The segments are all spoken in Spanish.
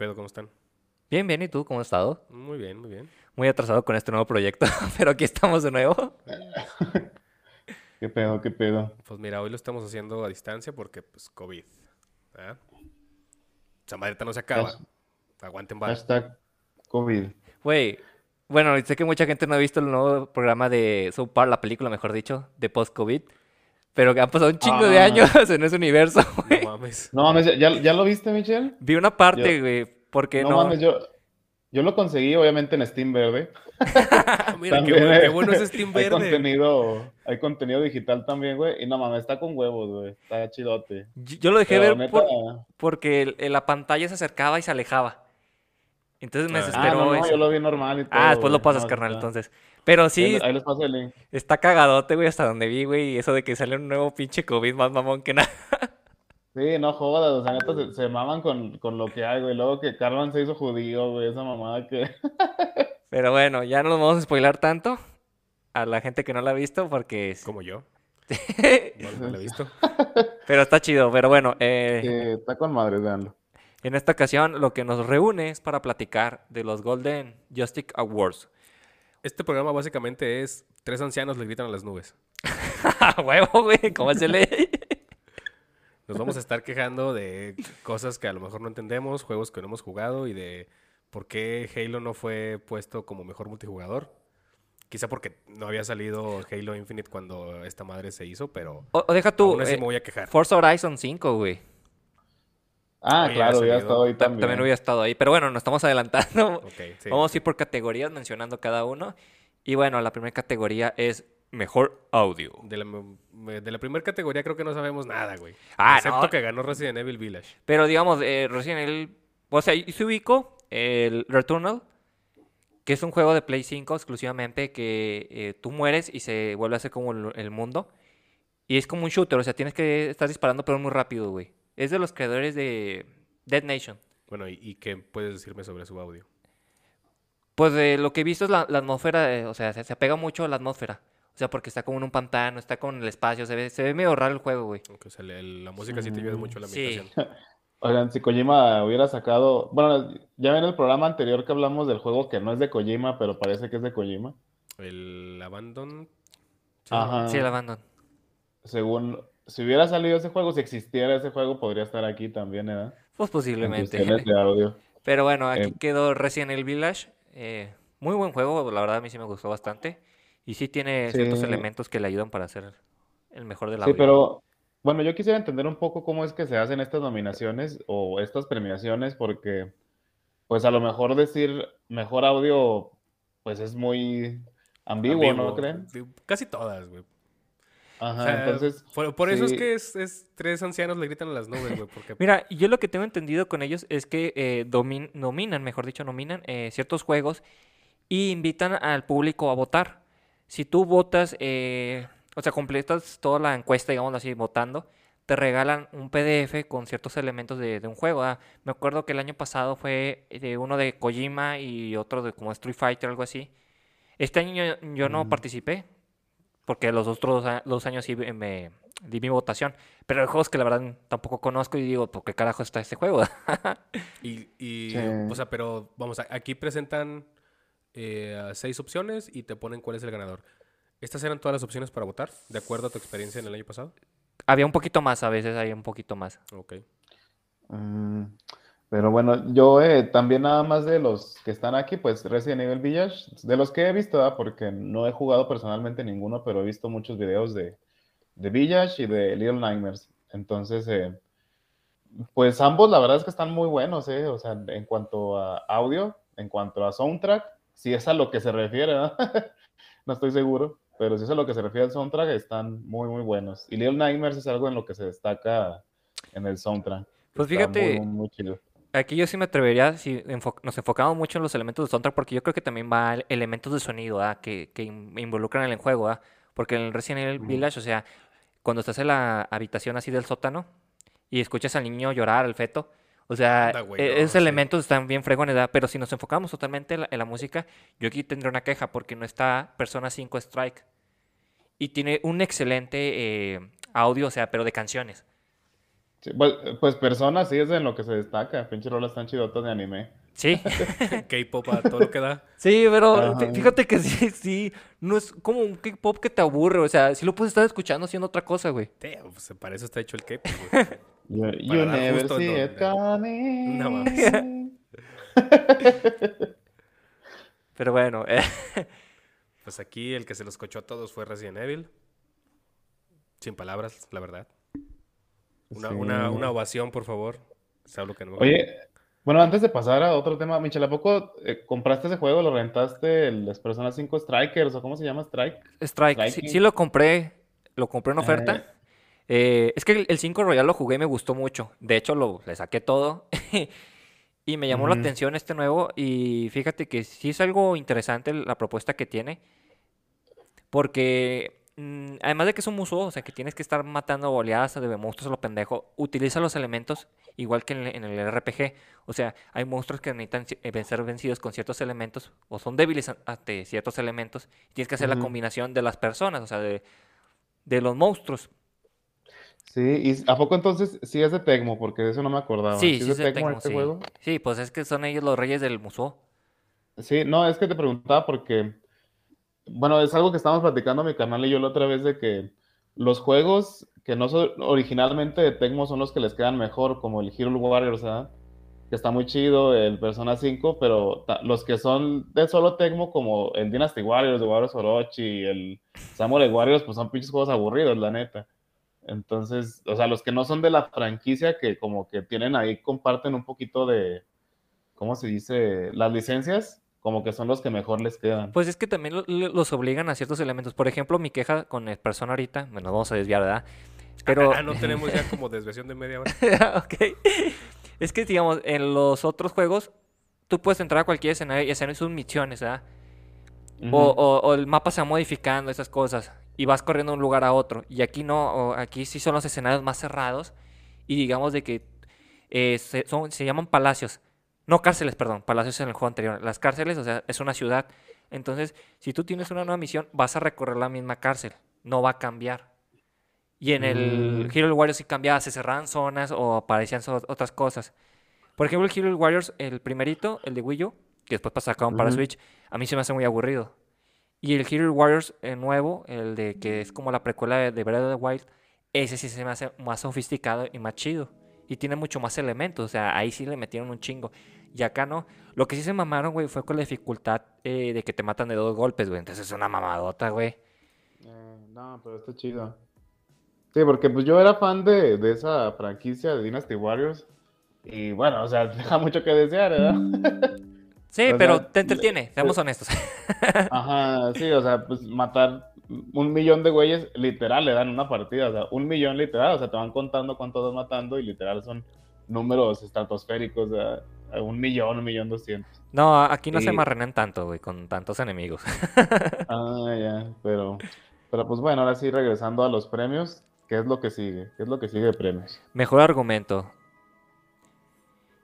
Pedo? ¿Cómo están? Bien, bien, ¿y tú cómo has estado? Muy bien, muy bien. Muy atrasado con este nuevo proyecto, pero aquí estamos de nuevo. ¿Qué pedo, qué pedo? Pues mira, hoy lo estamos haciendo a distancia porque, pues, COVID. ¿ah? Esa madreta no se acaba. Has- Aguanten vara. Hashtag COVID. Güey, bueno, sé que mucha gente no ha visto el nuevo programa de South Park, la película, mejor dicho, de post-COVID, pero que han pasado un chingo de Ah. años en ese universo, güey. No mames. No mames, ¿ya, ya lo viste, Michelle? Vi una parte, Yo- güey, porque No, no... mames, yo, yo lo conseguí obviamente en Steam Verde. Mira, qué bueno, qué bueno es Steam Hay Verde. contenido, hay contenido digital también, güey. Y no mames, está con huevos, güey. Está chidote. Yo yo lo dejé Pero ver neta, por- porque el- el- la pantalla se acercaba y se alejaba. Entonces me Ah. ah, desesperó no, no, eso. yo lo vi normal y todo. Ah, después lo pasas, No, carnal, está- entonces. Pero sí, Ahí, ahí les paso el link. está cagadote, güey, hasta donde vi, güey, y eso de que sale un nuevo pinche COVID más mamón que nada. Sí, no jodas, o sea, neta se, se maman con, con lo que hay, güey. Luego que Carmen se hizo judío, güey, esa mamada que... Pero bueno, ya no nos vamos a spoilar tanto a la gente que no la ha visto porque... es- Como yo. No, no lo he visto. Pero está chido, pero bueno, eh, está con madre, veanlo. en esta ocasión lo que nos reúne es para platicar de los Golden Joystick Awards. Este programa básicamente es tres ancianos le gritan a las nubes. ¡A huevo, güey! ¿Cómo se lee? Nos vamos a estar quejando de cosas que a lo mejor no entendemos, juegos que no hemos jugado y de por qué Halo no fue puesto como mejor multijugador. Quizá porque no había salido Halo Infinite cuando esta madre se hizo, pero O, o deja tú, aún así eh, me voy a quejar. Forza Horizon 5, güey. Ah, Oye, claro, está hoy Ta- también. También hubiera estado ahí. Pero bueno, nos estamos adelantando. Ok, sí. Vamos a ir por categorías mencionando cada uno. Y bueno, la primera categoría es mejor audio. De la, me- de la primera categoría creo que no sabemos nada, güey. Ah, Excepto no. que ganó Resident Evil Village. Pero digamos, eh, recién el. O sea, y se ubicó el Returnal, que es un juego de Play 5 exclusivamente que eh, tú mueres y se vuelve a hacer como el, el mundo. Y es como un shooter, o sea, tienes que estar disparando, pero muy rápido, güey. Es de los creadores de Dead Nation. Bueno, ¿y, y qué puedes decirme sobre su audio? Pues de lo que he visto es la, la atmósfera, eh, o sea, se, se apega mucho a la atmósfera. O sea, porque está como en un pantano, está con el espacio, se ve, se ve medio raro el juego, güey. Aunque, o sea, el- la música sí te ayuda mucho a la Sí. ambientación. Oigan, si Kojima hubiera sacado... Bueno, ya ven el programa anterior que hablamos del juego que no es de Kojima, pero parece que es de Kojima. El Abandon. sí, Ajá. Sí, el abandon. Según... Si hubiera salido ese juego, si existiera ese juego, podría estar aquí también, ¿eh? Pues En posiblemente. de audio. Pero bueno, aquí Eh, quedó Resident Evil Village. eh, muy buen juego, la verdad a mí sí me gustó bastante. Y sí tiene ciertos Sí. elementos que le ayudan para hacer el mejor del Sí, audio. pero bueno, yo quisiera entender un poco cómo es que se hacen estas nominaciones o estas premiaciones, porque pues a lo mejor decir mejor audio, pues es muy ambiguo, ¿no ambiguo. creen? Sí, Casi todas, güey. Ajá, O sea, entonces, por, por eso es que es, es tres ancianos le gritan a las nubes, güey. Porque Mira, yo lo que tengo entendido con ellos es que eh, domin- nominan, mejor dicho, nominan eh, ciertos juegos y invitan al público a votar. Si tú votas, eh, o sea, completas toda la encuesta, digamos así, votando, te regalan un PDF con ciertos elementos de, de un juego. ah. Me acuerdo que el año pasado fue de uno de Kojima y otro de como Street Fighter, algo así. Este año yo, yo no Mm. participé, porque los otros dos años sí me- me di mi votación. Pero hay juegos que la verdad tampoco conozco y digo, ¿por qué carajo está este juego? Y, y, Sí. o sea, pero vamos, aquí presentan eh, seis opciones y te ponen cuál es el ganador. ¿Estas eran todas las opciones para votar, de acuerdo a tu experiencia en el año pasado? había un poquito más, a veces había un poquito más. Ok. mm, pero bueno, yo eh, también nada más de los que están aquí, pues Resident Evil Village, de los que he visto, ¿verdad? porque no he jugado personalmente ninguno, pero he visto muchos videos de, de Village y de Little Nightmares. Entonces, eh, pues ambos la verdad es que están muy buenos, ¿eh? O sea, en cuanto a audio, en cuanto a soundtrack, si es a lo que se refiere, ¿no? no estoy seguro, pero si es a lo que se refiere al soundtrack, están muy, muy buenos. Y Little Nightmares es algo en lo que se destaca en el soundtrack. Pues muy, fíjate, muy, muy chido. Aquí yo sí me atrevería, si enfo- nos enfocamos mucho en los elementos de soundtrack, porque yo creo que también va el- elementos de sonido, ¿verdad? Que, que in- involucran en el juego, ¿verdad? Porque en el Resident Evil. Village, o sea, cuando estás en la habitación así del sótano y escuchas al niño llorar, al feto, o sea, e- esos sí. elementos están bien fregones, ¿verdad? Pero si nos enfocamos totalmente en la, en la música, yo aquí tendré una queja porque no está Persona 5 Strike. Y tiene un excelente eh, audio, o sea, pero de canciones. Sí, pues, pues Persona sí es en lo que se destaca. Pinche rolas tan chidotas de anime. Sí. K-pop a todo lo que da. Sí, pero Ajá. fíjate que sí, sí, no es como un K-pop que te aburre, o sea, sí lo puedes estar escuchando haciendo otra cosa, güey. Damn, pues, para eso está hecho el K-pop, güey. You, never see it coming. No mames. Pero bueno, eh, Pues aquí el que se los cochó a todos fue Resident Evil. Sin palabras, la verdad. Una, Sí. una, una ovación, por favor. Que no Oye, bueno, antes de pasar a otro tema, Michel, ¿a poco eh, compraste ese juego? ¿Lo rentaste? El las Persona 5 Strikers o cómo se llama? Strike. Strike, sí, sí lo compré, lo compré en oferta. Eh. Eh, es que el, el 5 Royal lo jugué y me gustó mucho. De hecho, lo, le saqué todo. y me llamó la atención este nuevo. Y fíjate que sí es algo interesante la propuesta que tiene. Porque mm, además de que es un museo, o sea, que tienes que estar matando oleadas de monstruos a lo pendejo, utiliza los elementos igual que en, el- en el RPG. O sea, hay monstruos que necesitan eh, ser vencidos con ciertos elementos o son débiles ante ciertos elementos. Y tienes que hacer la Ujú. combinación de las personas, o sea, de, de los monstruos. Sí, ¿y a poco entonces sí es de Tecmo? Porque de eso no me acordaba. Sí, es sí, de sí, Tecmo tengo, este sí. juego? Sí, pues es que son ellos los reyes del museo. Sí, no, es que te preguntaba porque, bueno, es algo que estábamos platicando mi canal y yo la otra vez de que los juegos que no son originalmente de Tecmo son los que les quedan mejor, como el Hero Warriors, ¿verdad? Que está muy chido, el Persona 5, pero los que son de solo Tecmo, como el Dynasty Warriors, de Warriors Orochi, el Samurai Warriors, pues son pinches juegos aburridos, la neta. Entonces, o sea, los que no son de la franquicia, que como que tienen ahí, comparten un poquito de, ¿cómo se dice? Las licencias, como que son los que mejor les quedan. Pues es que también lo- lo- los obligan a ciertos elementos. Por ejemplo, mi queja con el persona ahorita, bueno, nos vamos a desviar, ¿verdad? Pero, Ah, no tenemos ya como desviación de media hora. ok. Es que, digamos, en los otros juegos, tú puedes entrar a cualquier escenario y hacer sus misiones, ¿verdad? O, Ujú. o- o el mapa se va modificando, esas cosas, y vas corriendo de un lugar a otro. Y aquí no, o aquí sí son los escenarios más cerrados, y digamos de que eh, se, son- se llaman palacios. No cárceles, perdón, palacios en el juego anterior. Las cárceles, o sea, es una ciudad. Entonces, si tú tienes una nueva misión, vas a recorrer la misma cárcel, no va a cambiar. Y en el Mm. Hero Warriors sí cambiaba, se cerraban zonas o aparecían so- otras cosas. Por ejemplo, el Hero Warriors, el primerito, el de Wii U, que después pasa sacaron para Ujú. Switch, a mí se me hace muy aburrido. Y el Hero Warriors nuevo, el de que es como la precuela de, de Breath of the Wild, ese sí se me hace más sofisticado y más chido. Y tiene mucho más elementos, o sea, ahí sí le metieron un chingo. Y acá no. Lo que sí se mamaron, güey, fue con la dificultad eh, de que te matan de dos golpes, güey. Entonces es una mamadota, güey. Eh, no, pero está chido. Sí, porque pues yo era fan de, de esa franquicia de Dynasty Warriors. Y bueno, o sea, deja mucho que desear, ¿verdad? Sí, O pero sea, te entretiene, seamos honestos. Ajá, sí, o sea, pues matar un millón de güeyes literal le dan una partida, o sea, un millón literal, o sea, te van contando cuántos vas matando y literal son números estratosféricos, o sea, un millón, un millón doscientos. No, aquí no se Y- marrenan tanto, güey, con tantos enemigos. Ah, ya, pero, pero pues bueno, ahora sí, regresando a los premios, ¿qué es lo que sigue? ¿Qué es lo que sigue de premios? Mejor argumento.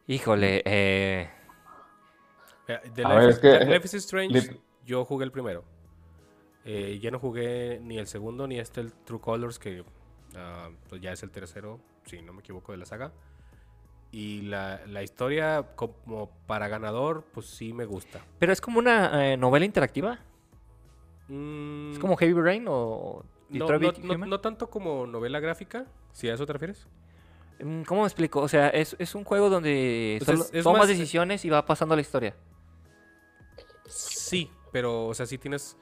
Híjole, eh... Eh, De A Life, ver, is, es que- Life is Strange, yo jugué el primero. Eh, ya no jugué ni el segundo ni este, el True Colors, que ah, pues ya es el tercero, si no me equivoco, de la saga. Y la, la historia como para ganador, pues sí me gusta. pero es como una eh, novela interactiva. Mm, ¿Es como Heavy Rain o no, Detroit no- no- Human? no tanto como novela gráfica, si a eso te refieres. Mm, ¿Cómo me explico? O sea, es, es un juego donde Pues solo es- es tomas más- decisiones y va pasando la historia. Sí, pero, o sea, si tienes.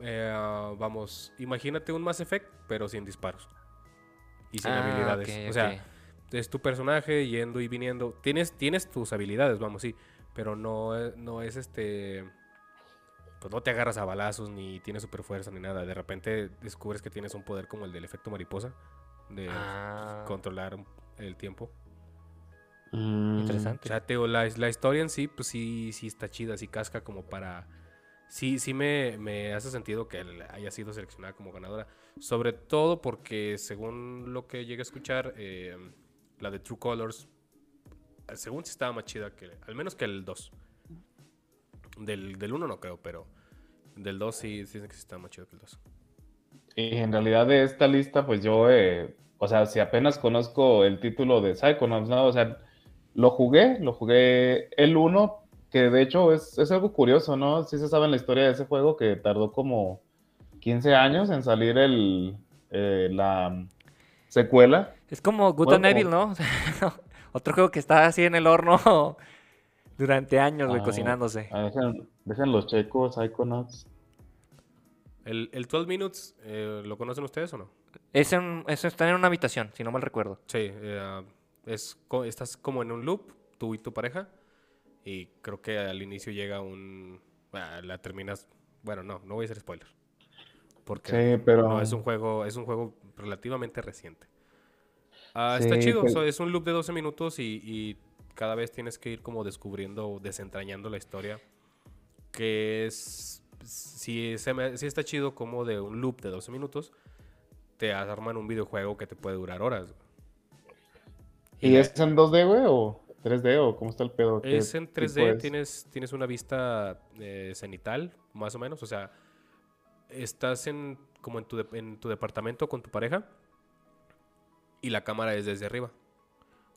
eh, vamos, imagínate un Mass Effect, pero sin disparos. Y sin Ah, habilidades. o sea, es tu personaje yendo y viniendo. Tienes, tienes tus habilidades, vamos, sí. Pero no, es- no es este. Pues no te agarras a balazos, ni tienes super fuerza, ni nada. De repente descubres que tienes un poder como el del efecto mariposa. De Ah. controlar el tiempo. Mm, O Interesante. sea, te digo, la, la historia en sí, pues sí, sí está chida, sí casca como para... Sí, sí me, me hace sentido que él haya sido seleccionada como ganadora. Sobre todo porque, según lo que llegué a escuchar, eh, la de True Colors, según sí estaba más chida que... Al menos que el 2. Del, del 1 no creo, pero del 2 sí, sí dicen que sí estaba más chido que el 2. Y en realidad de esta lista, pues yo, eh, o sea, si apenas conozco el título de Psychonauts, ¿no? O sea, lo jugué, lo jugué el 1, que de hecho es, es algo curioso, ¿no? Sí se sabe en la historia de ese juego que tardó como 15 años en salir el, eh, la secuela. Es como Good Bueno, and Evil, ¿no? Otro juego que está así en el horno durante años, güey, Ah, cocinándose. ah, dejen, dejen los checos, Psychonauts. El, el 12 Minutes, eh, ¿lo conocen ustedes o no? Es en- eso está en una habitación, si no mal recuerdo. Sí, eh, es, estás como en un loop, tú y tu pareja, y creo que al inicio llega un... ah, la terminas... Bueno, no, no voy a hacer spoiler. Porque Sí, pero... no, es un juego, es un juego relativamente reciente. Ah, Sí, está chido, pues- so- es un loop de 12 minutos y, y cada vez tienes que ir como descubriendo, desentrañando la historia. Que es... Si, se me- sí está chido como de un loop de 12 minutos, te arman un videojuego que te puede durar horas. ¿Y es en 2D, güey, o 3D, o cómo está el pedo? ¿Qué Es en tipo 3D, es? tienes, tienes una vista eh, cenital, más o menos. O sea, estás en como en tu, de- en tu departamento con tu pareja y la cámara es desde arriba.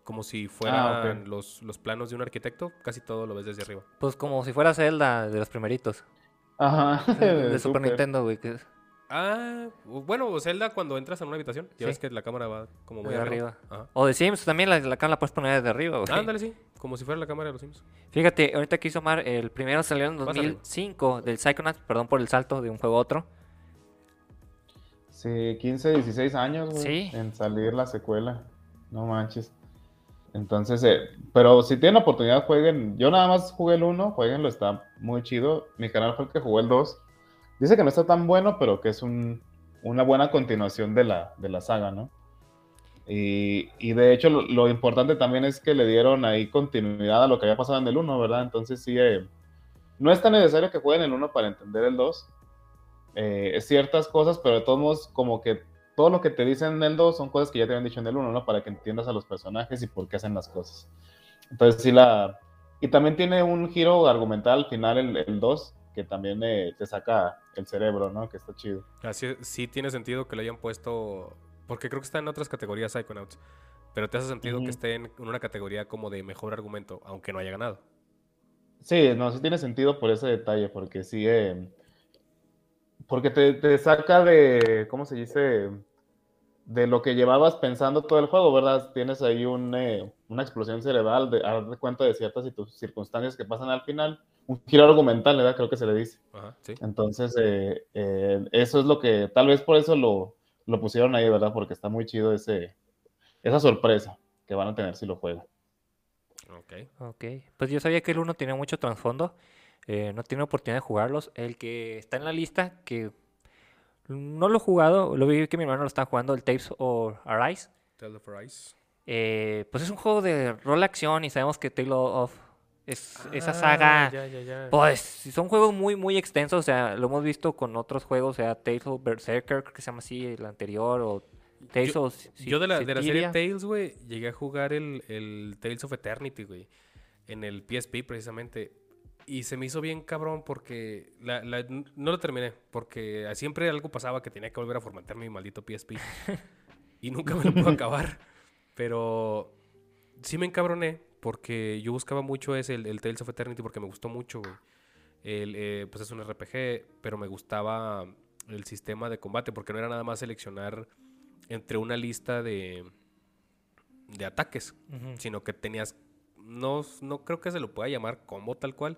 Como si fueran Ah, los, los planos de un arquitecto, casi todo lo ves desde arriba. Pues como si fuera Zelda de los primeritos. Ajá, De Super. Nintendo, güey. Que Ah, bueno, Zelda cuando entras en una habitación, ya Sí. ves que la cámara va como muy de arriba. O de Sims también, la, la cámara la puedes poner desde arriba, güey. Ándale, sí, como si fuera la cámara de los Sims. Fíjate, ahorita que hizo Omar, el primero salió en Pásale. 2005 del Psychonauts, perdón por el salto de un juego a otro. Sí, 15, 16 años, güey, Sí. en salir la secuela. No manches. Entonces, eh, pero si tienen oportunidad, jueguen. Yo nada más jugué el 1, jueguenlo, está muy chido. Mi canal fue el que jugó el 2. Dice que no está tan bueno, pero que es un- una buena continuación de la, de la saga, ¿no? Y, y de hecho, lo, lo importante también es que le dieron ahí continuidad a lo que había pasado en el 1, ¿verdad? Entonces, sí, eh, no es tan necesario que jueguen el 1 para entender el 2 eh, ciertas cosas, pero de todos modos, como que todo lo que te dicen en el 2 son cosas que ya te habían dicho en el 1, ¿no? Para que entiendas a los personajes y por qué hacen las cosas. Entonces, sí, la. Y también tiene un giro argumental al final, el, el 2, que también eh, te saca el cerebro, ¿no? Que está chido. Así sí tiene sentido que lo hayan puesto. Porque creo que está en otras categorías Psychonauts. Pero te hace sentido que esté en una categoría como de mejor argumento, aunque no haya ganado. Sí, no, sí tiene sentido por ese detalle, porque sí. eh, porque te, te saca de. ¿Cómo se dice? de lo que llevabas pensando todo el juego, ¿verdad? Tienes ahí un, eh, una explosión cerebral, de, a darte cuenta de ciertas circunstancias que pasan al final, un giro argumental, ¿verdad? Creo que se le dice. Ajá, sí. Entonces, eh, eh, eso es lo que, tal vez por eso lo, lo pusieron ahí, ¿verdad? Porque está muy chido ese, esa sorpresa que van a tener si lo juegan. Ok. Ok, pues yo sabía que el 1 tenía mucho trasfondo. eh, no tiene oportunidad de jugarlos. El que está en la lista, que no lo he jugado, lo vi que mi hermano lo está jugando, el Tapes of Arise. Tale of Arise. Eh, pues es un juego de rol acción y sabemos que Tale of es esa Ah, saga. Ya, ya, ya. Pues son juegos muy, muy extensos. O sea, lo hemos visto con otros juegos, o sea, Tales of Berserker, creo que se llama así, el anterior, o Tales Yo- of Yo de la, de la serie. Tales, güey, llegué a jugar el, el Tales of Eternity, güey. En el PSP, precisamente. Y se me hizo bien cabrón porque la- la- no lo terminé. Porque siempre algo pasaba que tenía que volver a formatear mi maldito PSP. y nunca me lo pude acabar. Pero sí me encabroné porque yo buscaba mucho ese, el, el Tales of Eternity, porque me gustó mucho, güey. El, eh, pues es un RPG, pero me gustaba el sistema de combate porque no era nada más seleccionar entre una lista de, de ataques, sino que tenías, no, no creo que se lo pueda llamar combo tal cual,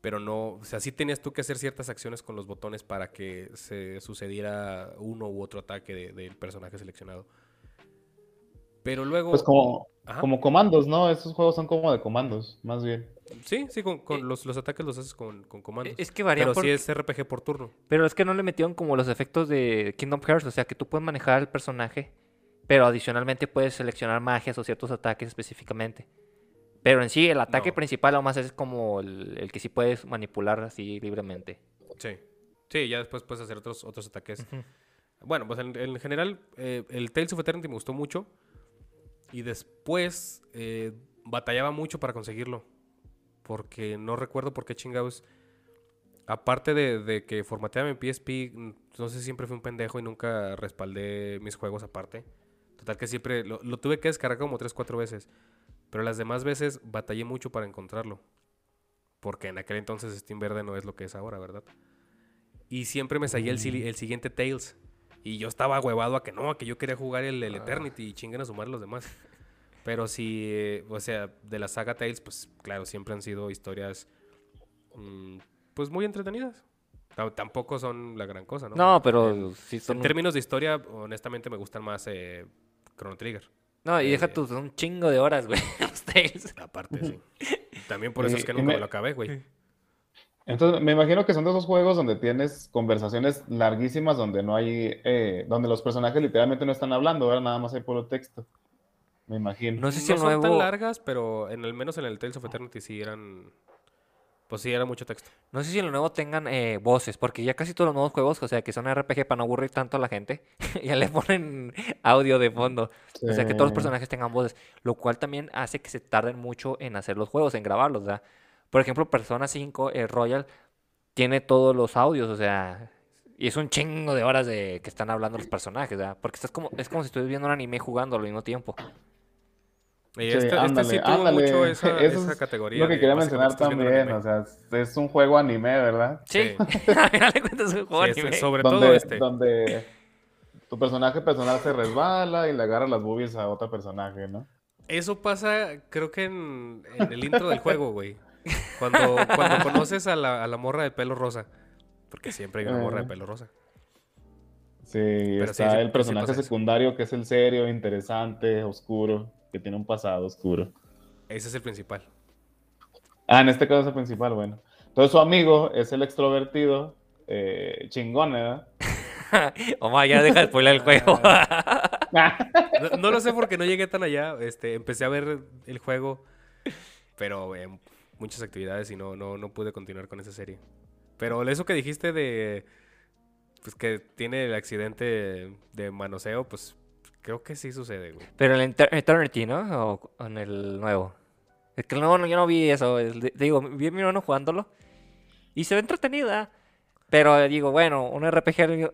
pero no, o sea, sí tenías tú que hacer ciertas acciones con los botones para que se sucediera uno u otro ataque de- del personaje seleccionado. Pero luego... Pues como, Ajá. como comandos, ¿no? Esos juegos son como de comandos, más bien. Sí, sí, con, con los, los ataques los haces con, con comandos. Es que varía pero por- sí es RPG por turno. Pero es que no le metieron como los efectos de Kingdom Hearts, o sea, que tú puedes manejar al personaje pero adicionalmente puedes seleccionar magias o ciertos ataques específicamente. Pero en sí, el ataque No. principal aún más es como el, el que sí puedes manipular así libremente. Sí. Sí, ya después puedes hacer otros, otros ataques. Bueno, pues en, en general, eh, el Tales of Eternity me gustó mucho. Y después eh, batallaba mucho para conseguirlo. Porque no recuerdo por qué chingados. Aparte de, de que formateaba mi PSP, no sé, siempre fui un pendejo y nunca respaldé mis juegos aparte. Total que siempre lo, lo tuve que descargar como 3-4 veces. Pero las demás veces batallé mucho para encontrarlo. Porque en aquel entonces Steam Verde no es lo que es ahora, ¿verdad? Y siempre me salía el siguiente Tales. Y yo estaba huevado a que no, a que yo quería jugar el, el Eternity y chinguen a sumar los demás. Pero sí, eh, o sea, de la saga Tales, pues claro, siempre han sido historias mm, pues muy entretenidas. Ta- Tampoco son la gran cosa, ¿no? No, pero En, sí son... en términos de historia, honestamente me gustan más eh, Chrono Trigger. No, y deja eh, tú, son un chingo de horas, güey. los Tales. Aparte, sí. También por eso es que nunca me- me lo acabé, güey. Entonces, me imagino que son de esos juegos donde tienes conversaciones larguísimas, donde no hay, eh, donde los personajes literalmente no están hablando, ahora nada más hay puro texto. Me imagino. No sé si No el son tan nuevo... largas, pero en el menos en el Tales of Eternity sí eran... Pues sí, era mucho texto. No sé si en lo nuevo tengan eh, voces, porque ya casi todos los nuevos juegos, o sea, que son RPG para no aburrir tanto a la gente, ya le ponen audio de fondo. O sea, que todos los Sí. personajes tengan voces, lo cual también hace que se tarden mucho en hacer los juegos, en grabarlos, ¿verdad? Por ejemplo, Persona 5 eh, Royal tiene todos los audios, o sea, y es un chingo de horas de que están hablando los personajes, ¿verdad? Porque estás como, es como si estuvieras viendo un anime jugando al mismo tiempo. Y Sí, este, este ándale, sí tuvo ándale. mucho esa, Eso esa es categoría. Lo que de quería mencionar también, o sea, es- un juego anime, ¿verdad? Sí, Sí. al final de cuentas es un juego Sí, es- anime. sobre donde, todo este. donde tu personaje personal se resbala y le agarra las boobies a otro personaje, ¿no? Eso pasa, creo que en, en el intro del juego, güey. Cuando, cuando conoces a la, a la morra de pelo rosa. Porque siempre hay una morra de Eh. pelo rosa. Sí, sí, está sí, el sí personaje secundario que es el serio, interesante, oscuro, que tiene un pasado oscuro. Ese es el principal. Ah, en este caso es el principal, bueno. Entonces su amigo es el extrovertido, eh, chingón, ¿verdad? Omar, ya deja de spoiler el juego. No, no lo sé porque no llegué tan allá. Este, empecé a ver el juego, pero en muchas actividades y no, no, no pude continuar con esa serie. Pero eso que dijiste de pues que tiene el accidente de manoseo, pues creo que sí sucede, güey. Pero en el Eter- Eternity, ¿no? O en el nuevo. Es que el nuevo no- yo no vi eso. de- digo, vi a mi hermano jugándolo. Y se ve entretenida. Pero digo, bueno, un RPG,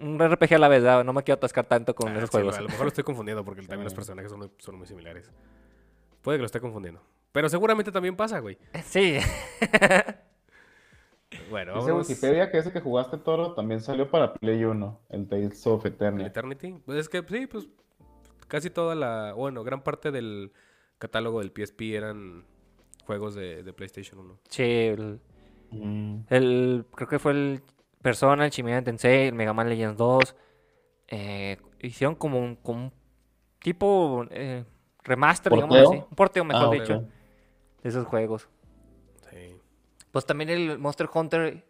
un RPG a la vez, ¿verdad? no me quiero atascar tanto con Ah, esos sí, juegos. a lo mejor lo estoy confundiendo porque también los Sí. personajes son, muy- son muy similares. Puede que lo esté confundiendo. Pero seguramente también pasa, güey. Sí. Bueno, Dice vámonos. Wikipedia que ese que jugaste Toro también salió para Play 1, el Tales of ¿El Eternity. Eternity? Pues es que sí, pues casi toda la, bueno, gran parte del catálogo del PSP eran juegos de, de PlayStation 1. Sí, el, Mm. el- creo que fue el Persona, el Shin Megami Tensei, el Mega Man Legends 2. eh, hicieron como un, como un tipo eh, remaster, digamos así. Un porteo, mejor Ah, dicho. De esos juegos. Sí. Pues también el Monster Hunter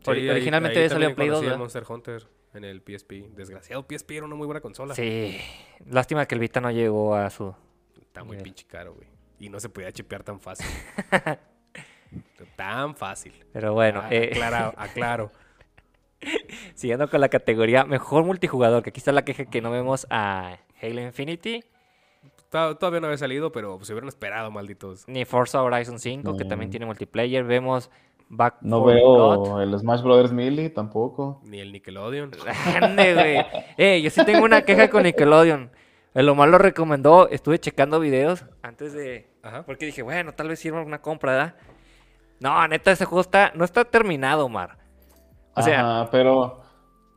Sí, ori- ahí- originalmente ahí también en Play 2, conocí el ¿verdad? Monster Hunter en el PSP. Desgraciado PSP era una muy buena consola. Sí. Lástima que el Vita no llegó a su... Está muy pinche caro, güey. Y no se podía chipear tan fácil. tan fácil. Pero bueno, Ah, eh, aclaro, aclaro. siguiendo con la categoría Mejor Multijugador, que aquí está la queja que no vemos a Halo Infinity, Todavía no había salido, pero se hubieran esperado, malditos. ni Forza Horizon 5, que también tiene multiplayer. Vemos Back No 4 Blood. veo el Smash Brothers Melee tampoco. Ni el Nickelodeon. Ande, güey. Eh, yo sí tengo una queja con Nickelodeon. El Omar lo recomendó, estuve checando videos antes de... Ajá. Porque dije, bueno, tal vez sirva una compra, ¿verdad? No, neta, ese juego está... No está terminado, Omar. O sea, Ajá, pero.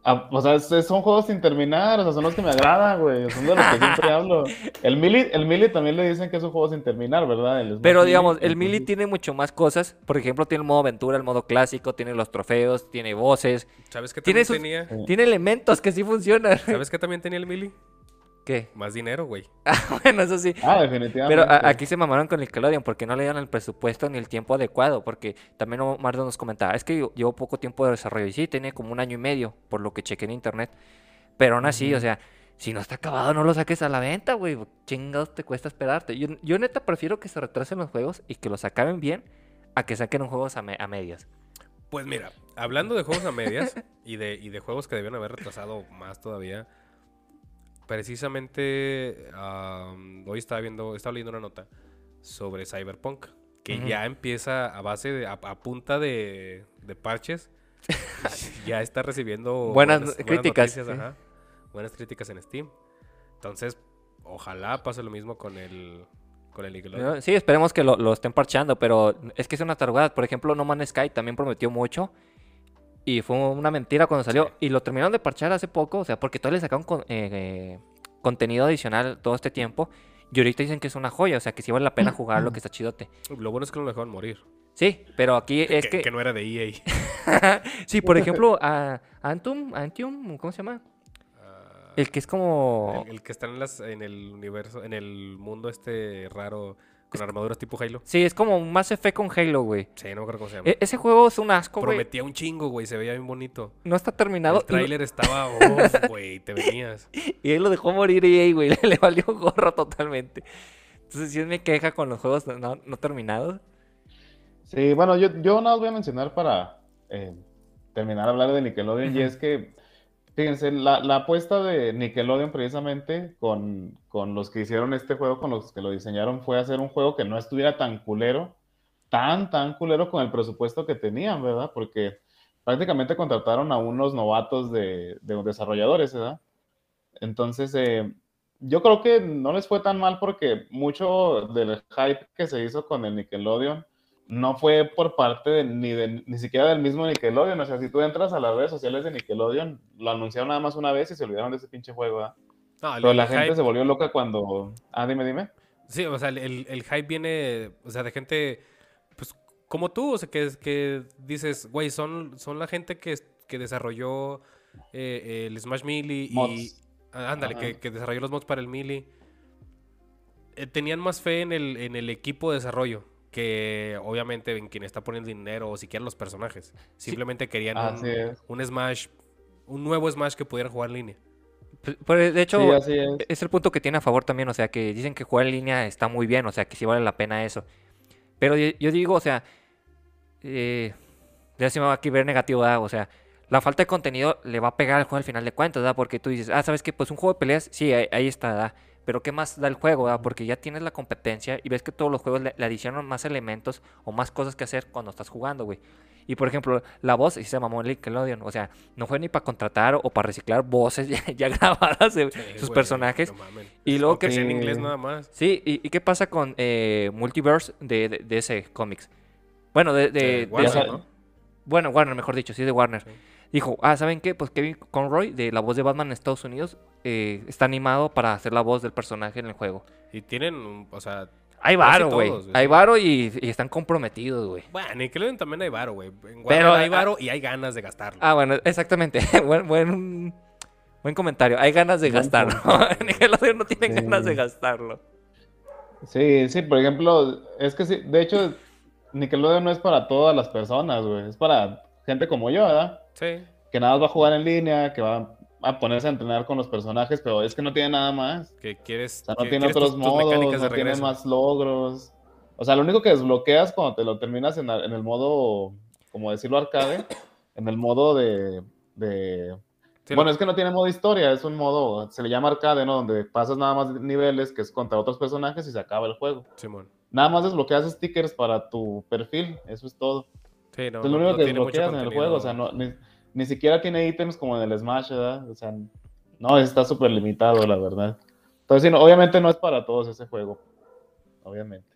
Ah, o sea, es- son juegos sin terminar, o sea, son los que me agradan, güey. Son de los que siempre hablo. El Melee, el Melee también le dicen que es un juego sin terminar, ¿verdad? El pero digamos, el Melee entonces- tiene mucho más cosas. Por ejemplo, tiene el modo aventura, el modo clásico, tiene los trofeos, tiene voces, ¿Sabes qué Tiene también sus- tenía? tiene elementos que sí funcionan. ¿Sabes qué también tenía el Mili? ¿Qué? Más dinero, güey. bueno, eso sí. Ah, definitivamente. Pero a- aquí se mamaron con Nickelodeon porque no le dieron el presupuesto ni el tiempo adecuado. Porque también Omar nos comentaba, es que llevo poco tiempo de desarrollo. Y sí, tenía como un año y medio, por lo que chequé en internet. Pero aún así, o sea, si no está acabado, no lo saques a la venta, güey. Chingados te cuesta esperarte. Yo, yo neta prefiero que se retrasen los juegos y que los acaben bien a que saquen un juegos a, me- a medias. Pues mira, hablando de juegos a medias y de, y de juegos que debían haber retrasado más todavía, precisamente am, hoy estaba viendo, estaba leyendo una nota sobre Cyberpunk, que ya empieza a base de, a, a punta de, de parches, ya está recibiendo Buenas críticas, noticias, sí. ajá, buenas críticas en Steam. Entonces, ojalá pase lo mismo con el con el Nickelodeon. Sí, esperemos que lo, lo estén parchando, pero es que es una tarugada. Por ejemplo, No Man's Sky también prometió mucho. Y fue una mentira cuando salió. Sí. Y lo terminaron de parchar hace poco. O sea, porque todavía le sacaron con- eh, eh, contenido adicional todo este tiempo. Y ahorita dicen que es una joya. O sea, que sí vale la pena jugarlo, que está chidote. Lo bueno es que lo dejaron morir. Sí, pero aquí es que, que... que no era de EA. sí, por ejemplo, a Antum, Antium, ¿cómo se llama? Ah, El que es como... El, el que está en, las, en el universo, en el mundo este raro con armaduras tipo Halo. Sí, es como un Mass Effect con Halo, güey. Sí, no me acuerdo cómo se llama. E- ese juego es un asco, güey. Prometía un chingo, güey. Se veía bien bonito. No está terminado. El tráiler estaba off, güey. Te venías. Y él lo dejó morir EA, güey. Le, le valió gorro totalmente. Entonces, sí me queja con los juegos no, no terminados. Sí, bueno, yo, yo nada más voy a mencionar para eh, terminar de hablar de Nickelodeon, y es que, fíjense, la, la apuesta de Nickelodeon precisamente con, con los que hicieron este juego, con los que lo diseñaron, fue hacer un juego que no estuviera tan culero, tan, tan culero con el presupuesto que tenían, ¿verdad? Porque prácticamente contrataron a unos novatos de, de desarrolladores, ¿verdad? Entonces, eh, yo creo que no les fue tan mal porque mucho del hype que se hizo con el Nickelodeon no fue por parte de, ni, de, ni siquiera del mismo Nickelodeon. O sea, si tú entras a las redes sociales de Nickelodeon, lo anunciaron nada más una vez y se olvidaron de ese pinche juego. ¿verdad? No, el- Pero la gente hype- se volvió loca cuando... Ah, dime, dime. Sí, o sea, el, el- hype viene, o sea, de gente, pues, como tú, o sea, que, que dices, güey, son, son la gente que, que desarrolló eh, el Smash Melee y... Mods. ah, ándale, que, que desarrolló los mods para el Melee. Eh, tenían más fe en el, en el equipo de desarrollo que, obviamente, en quien está poniendo dinero o siquiera los personajes. Simplemente querían un, Smash, un nuevo Smash que pudieran jugar en línea. Pues, de hecho, Sí, así es. es el punto que tiene a favor también. O sea, que dicen que jugar en línea está muy bien. O sea, que sí vale la pena eso. Pero yo, digo, o sea... Eh, ya se me va aquí ver negativo, ¿verdad? O sea... La falta de contenido le va a pegar al juego al final de cuentas, ¿verdad? Porque tú dices, ah, ¿sabes qué? Pues un juego de peleas, sí, ahí, ahí está, ¿verdad? Pero ¿qué más da el juego, ¿verdad? Porque ya tienes la competencia y ves que todos los juegos le, le adicionan más elementos o más cosas que hacer cuando estás jugando, güey. Y por ejemplo, la voz, y se mamó el Nickelodeon, o sea, no fue ni para contratar o para reciclar voces ya, ya grabadas de Sí, sus güey, personajes. no. Y luego Aunque que... sea en inglés nada más. Sí, ¿y, y qué pasa con eh, Multiverse de, de- de ese cómics? Bueno, de, Warner, ese- ¿no? bueno, Warner, mejor dicho, sí, de Warner. Sí. Dijo, ah, ¿saben qué? Pues Kevin Conroy, de la voz de Batman en Estados Unidos, eh, está animado para hacer la voz del personaje en el juego. Y tienen, un- o sea, Hay varo, güey. Hay varo y, y están comprometidos, güey. bueno, en Nickelodeon también hay varo, güey. Pero, hay ah, varo y hay ganas de gastarlo. Ah, bueno, exactamente. buen, buen, buen comentario. Hay ganas de Buen gastarlo. Nickelodeon no tiene Sí. ganas de gastarlo. Sí, sí, por ejemplo, es que sí, de hecho, Nickelodeon no es para todas las personas, güey. Es para gente como yo, ¿verdad? Sí. Que nada más va a jugar en línea, que va a ponerse a entrenar con los personajes, pero es que no tiene nada más. Que quieres. O sea, no tiene otros tus- modos, no tiene más logros. O sea, lo único que desbloqueas cuando te lo terminas en, el modo, como decirlo, arcade, en el modo de... de- Sí, bueno, es que no tiene modo historia, es un modo, se le llama arcade, ¿no? Donde pasas nada más niveles, que es contra otros personajes y se acaba el juego. Simón. Nada más desbloqueas stickers para tu perfil, eso es todo. Sí, no. es lo único no que desbloqueas en el juego, o sea, no, ni, ni siquiera tiene ítems como en el Smash, ¿verdad? O sea, no, está súper limitado, la verdad. Entonces, sí, no, obviamente no es para todos ese juego, obviamente.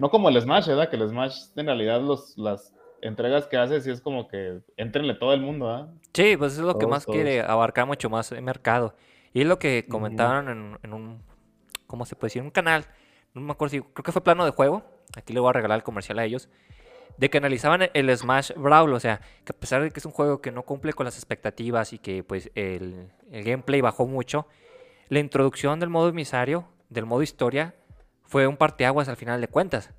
No como el Smash, ¿verdad? Que el Smash, en realidad, los, las entregas que hace, sí es como que entrenle todo el mundo, ¿verdad? Sí, pues es lo que más todos. quiere, abarcar mucho más el mercado. Y es lo que comentaron en, en un, ¿cómo se puede decir? Un canal, no me acuerdo si, creo que fue plano de juego, aquí le voy a regalar el comercial a ellos, de que analizaban el- Smash Brawl, o sea, que a pesar de que es un juego que no cumple con las expectativas y que pues el, el gameplay bajó mucho, la introducción del modo emisario, del modo historia, fue un parteaguas al final de cuentas.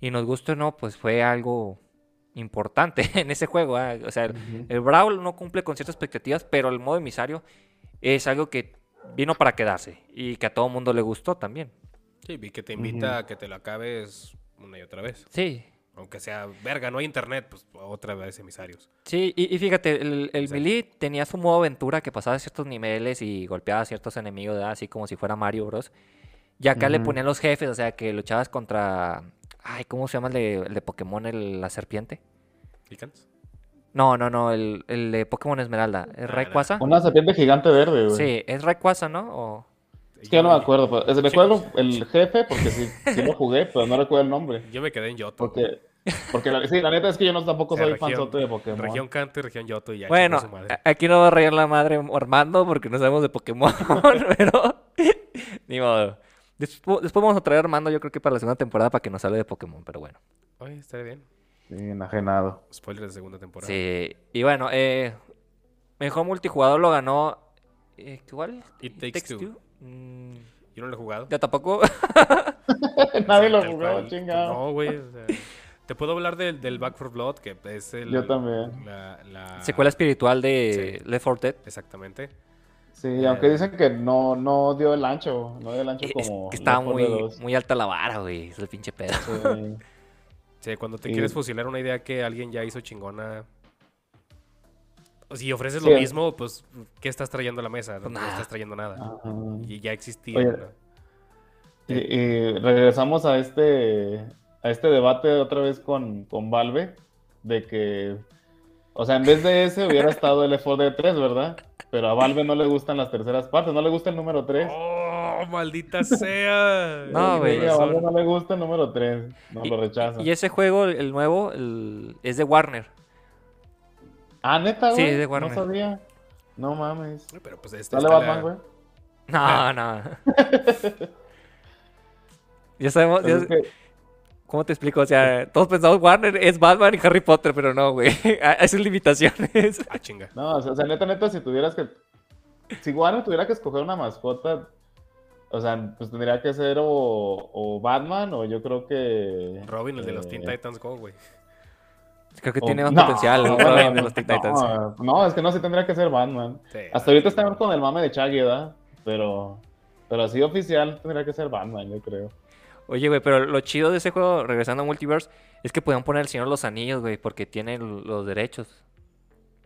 Y nos guste o no, pues fue algo importante en ese juego. ¿ah? O sea, el, el Brawl no cumple con ciertas expectativas, pero el modo emisario es algo que vino para quedarse y que a todo mundo le gustó también. Sí, vi que te invita a que te lo acabes una y otra vez. Sí, Aunque sea, verga, no hay internet, pues otra vez emisarios. sí, y, y fíjate, el, el tenía su modo aventura que pasaba ciertos niveles y golpeaba a ciertos enemigos, ¿verdad? así como si fuera Mario Bros. Y acá le Ujú. ponían los jefes, o sea, que luchabas contra... Ay, ¿cómo se llama el de, el de Pokémon, el- la serpiente? ¿Picans? No, no, no, el, el de Pokémon Esmeralda. ¿Es Ah, Rayquaza? Una serpiente gigante verde, güey. Sí, es Rayquaza, ¿no? O... Es que yo no me acuerdo. Pero, es- Sí, recuerdo pues. el jefe porque sí, sí lo jugué, pero no recuerdo el nombre. Yo me quedé en Yoto. güey. Porque, porque la, sí, la neta es que yo no tampoco O sea, soy región- fanzote de Pokémon. Región Canto y Región Yoto y ya. Bueno, aquí no va a reír la madre Armando porque no sabemos de Pokémon, pero ni modo. Después, después vamos a traer a Armando, yo creo que para la segunda temporada para que nos hable de Pokémon, pero bueno. Oye, estaría bien. Sí, enajenado. Spoiler de segunda temporada. Sí, y bueno, eh, mejor multijugador lo ganó. Eh, ¿Cuál? It Takes Two. Mm, Yo no lo he jugado. yo tampoco. Nadie lo Tal jugó, cual. chingado. No, güey. o sea, te puedo hablar del, del Back 4 Blood, que es el. Yo también. La, la- Secuela espiritual de Sí. Left 4 Dead. Exactamente. Sí, aunque dicen que no, no dio el ancho. No dio el ancho Es como. que estaba Left 4 muy, Dead 2. muy alta la vara, güey. Es el pinche pedo. Sí. Sí, cuando te Sí. quieres fusilar una idea que alguien ya hizo chingona. O si ofreces Sí. lo mismo, pues, ¿qué estás trayendo a la mesa? No, Pues estás trayendo nada. Ajá. Y ya existía. Oye, ¿no? Y, y regresamos a este, a este debate otra vez con, con Valve, de que, o sea, en vez de ese hubiera estado el FOD 3, ¿verdad? Pero a Valve no le gustan las terceras partes, no le gusta el número 3. ¡Oh, maldita sea! No, güey. a Valve no le gusta el número 3, no Y- lo rechaza. Y ese juego, el nuevo, el- es de Warner. Ah, neta, Sí, güey. es de Warner. No sabía. No mames. Pero pues este Dale Batman, la- güey. No, no. ya sabemos, ya- Pues es que- ¿cómo te explico? O sea, todos pensamos Warner es Batman y Harry Potter, pero no, güey. Hay sus limitaciones. Ah, chinga. No, o sea, o sea, neta, neta, si tuvieras que. Si Warner tuviera que escoger una mascota, o sea, pues tendría que ser o, o Batman o yo creo que. Robin, el de los Teen eh, Titans Go, güey. Creo que o- tiene más no, potencial no, Robin de los Teen no, Titans. No, es que no, sí tendría que ser Batman. Sí, Hasta ahorita están con el mame de Shaggy, ¿verdad? Pero. Pero así oficial tendría que ser Batman, yo creo. Oye, güey, pero lo chido de ese juego, regresando a Multiverse, es que podían poner el Señor de los Anillos, güey, porque tiene los derechos.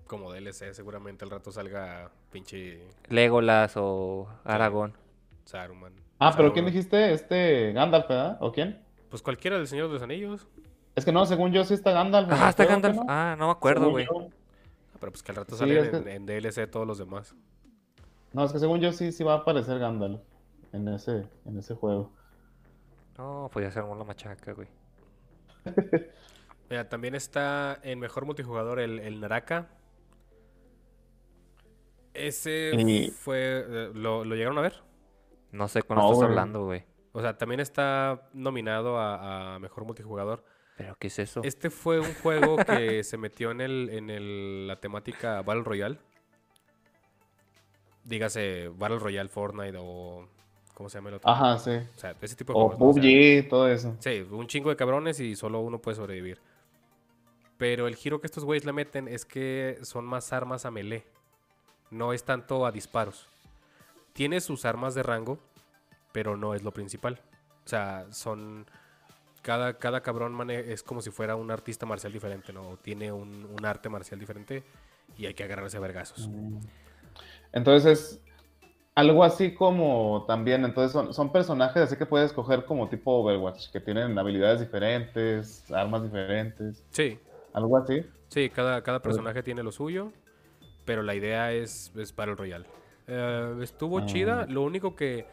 Como DLC, seguramente al rato salga pinche Legolas o Aragorn. Saruman. Ah, pero. ¿quién dijiste? Este Gandalf, ¿verdad? ¿O quién? Pues cualquiera del Señor de los Anillos. Es que no, según yo sí está Gandalf. Ah, está juego, ¿qué Gandalf. no? Ah, no me acuerdo, güey. yo. Ah, Pero pues que al rato Sí, salen es que- en, en DLC todos los demás. No, es que según yo sí, sí va a aparecer Gandalf en ese, en ese juego. No, podía ser una machaca, güey. Mira, también está en mejor multijugador el, el Naraka. Ese Y- fue. eh, ¿lo, lo llegaron a ver? No sé cuándo No, estás güey. hablando, güey. O sea, también está nominado a, a mejor multijugador. ¿Pero qué es eso? Este fue un juego que se metió en el, en el, la temática Battle Royale. Dígase Battle Royale Fortnite o. ¿Cómo se llama el otro? Ajá, sí. O sea, ese tipo de O juegos. ¿no? O sea, PUBG, todo eso. Sí, un chingo de cabrones y solo uno puede sobrevivir. Pero el giro que estos güeyes le meten es que son más armas a melee. No es tanto a disparos. Tiene sus armas de rango, pero no es lo principal. O sea, son. Cada, cada cabrón mane- es como si fuera un artista marcial diferente, ¿no? Tiene un, un arte marcial diferente y hay que agarrarse a vergazos. Entonces es algo así como también, entonces son, son personajes así que puedes coger como tipo Overwatch, que tienen habilidades diferentes, armas diferentes, Sí, algo así. Sí, cada, cada personaje tiene lo suyo, pero la idea es, es Battle Royale. Eh, estuvo Ah. chida, lo único que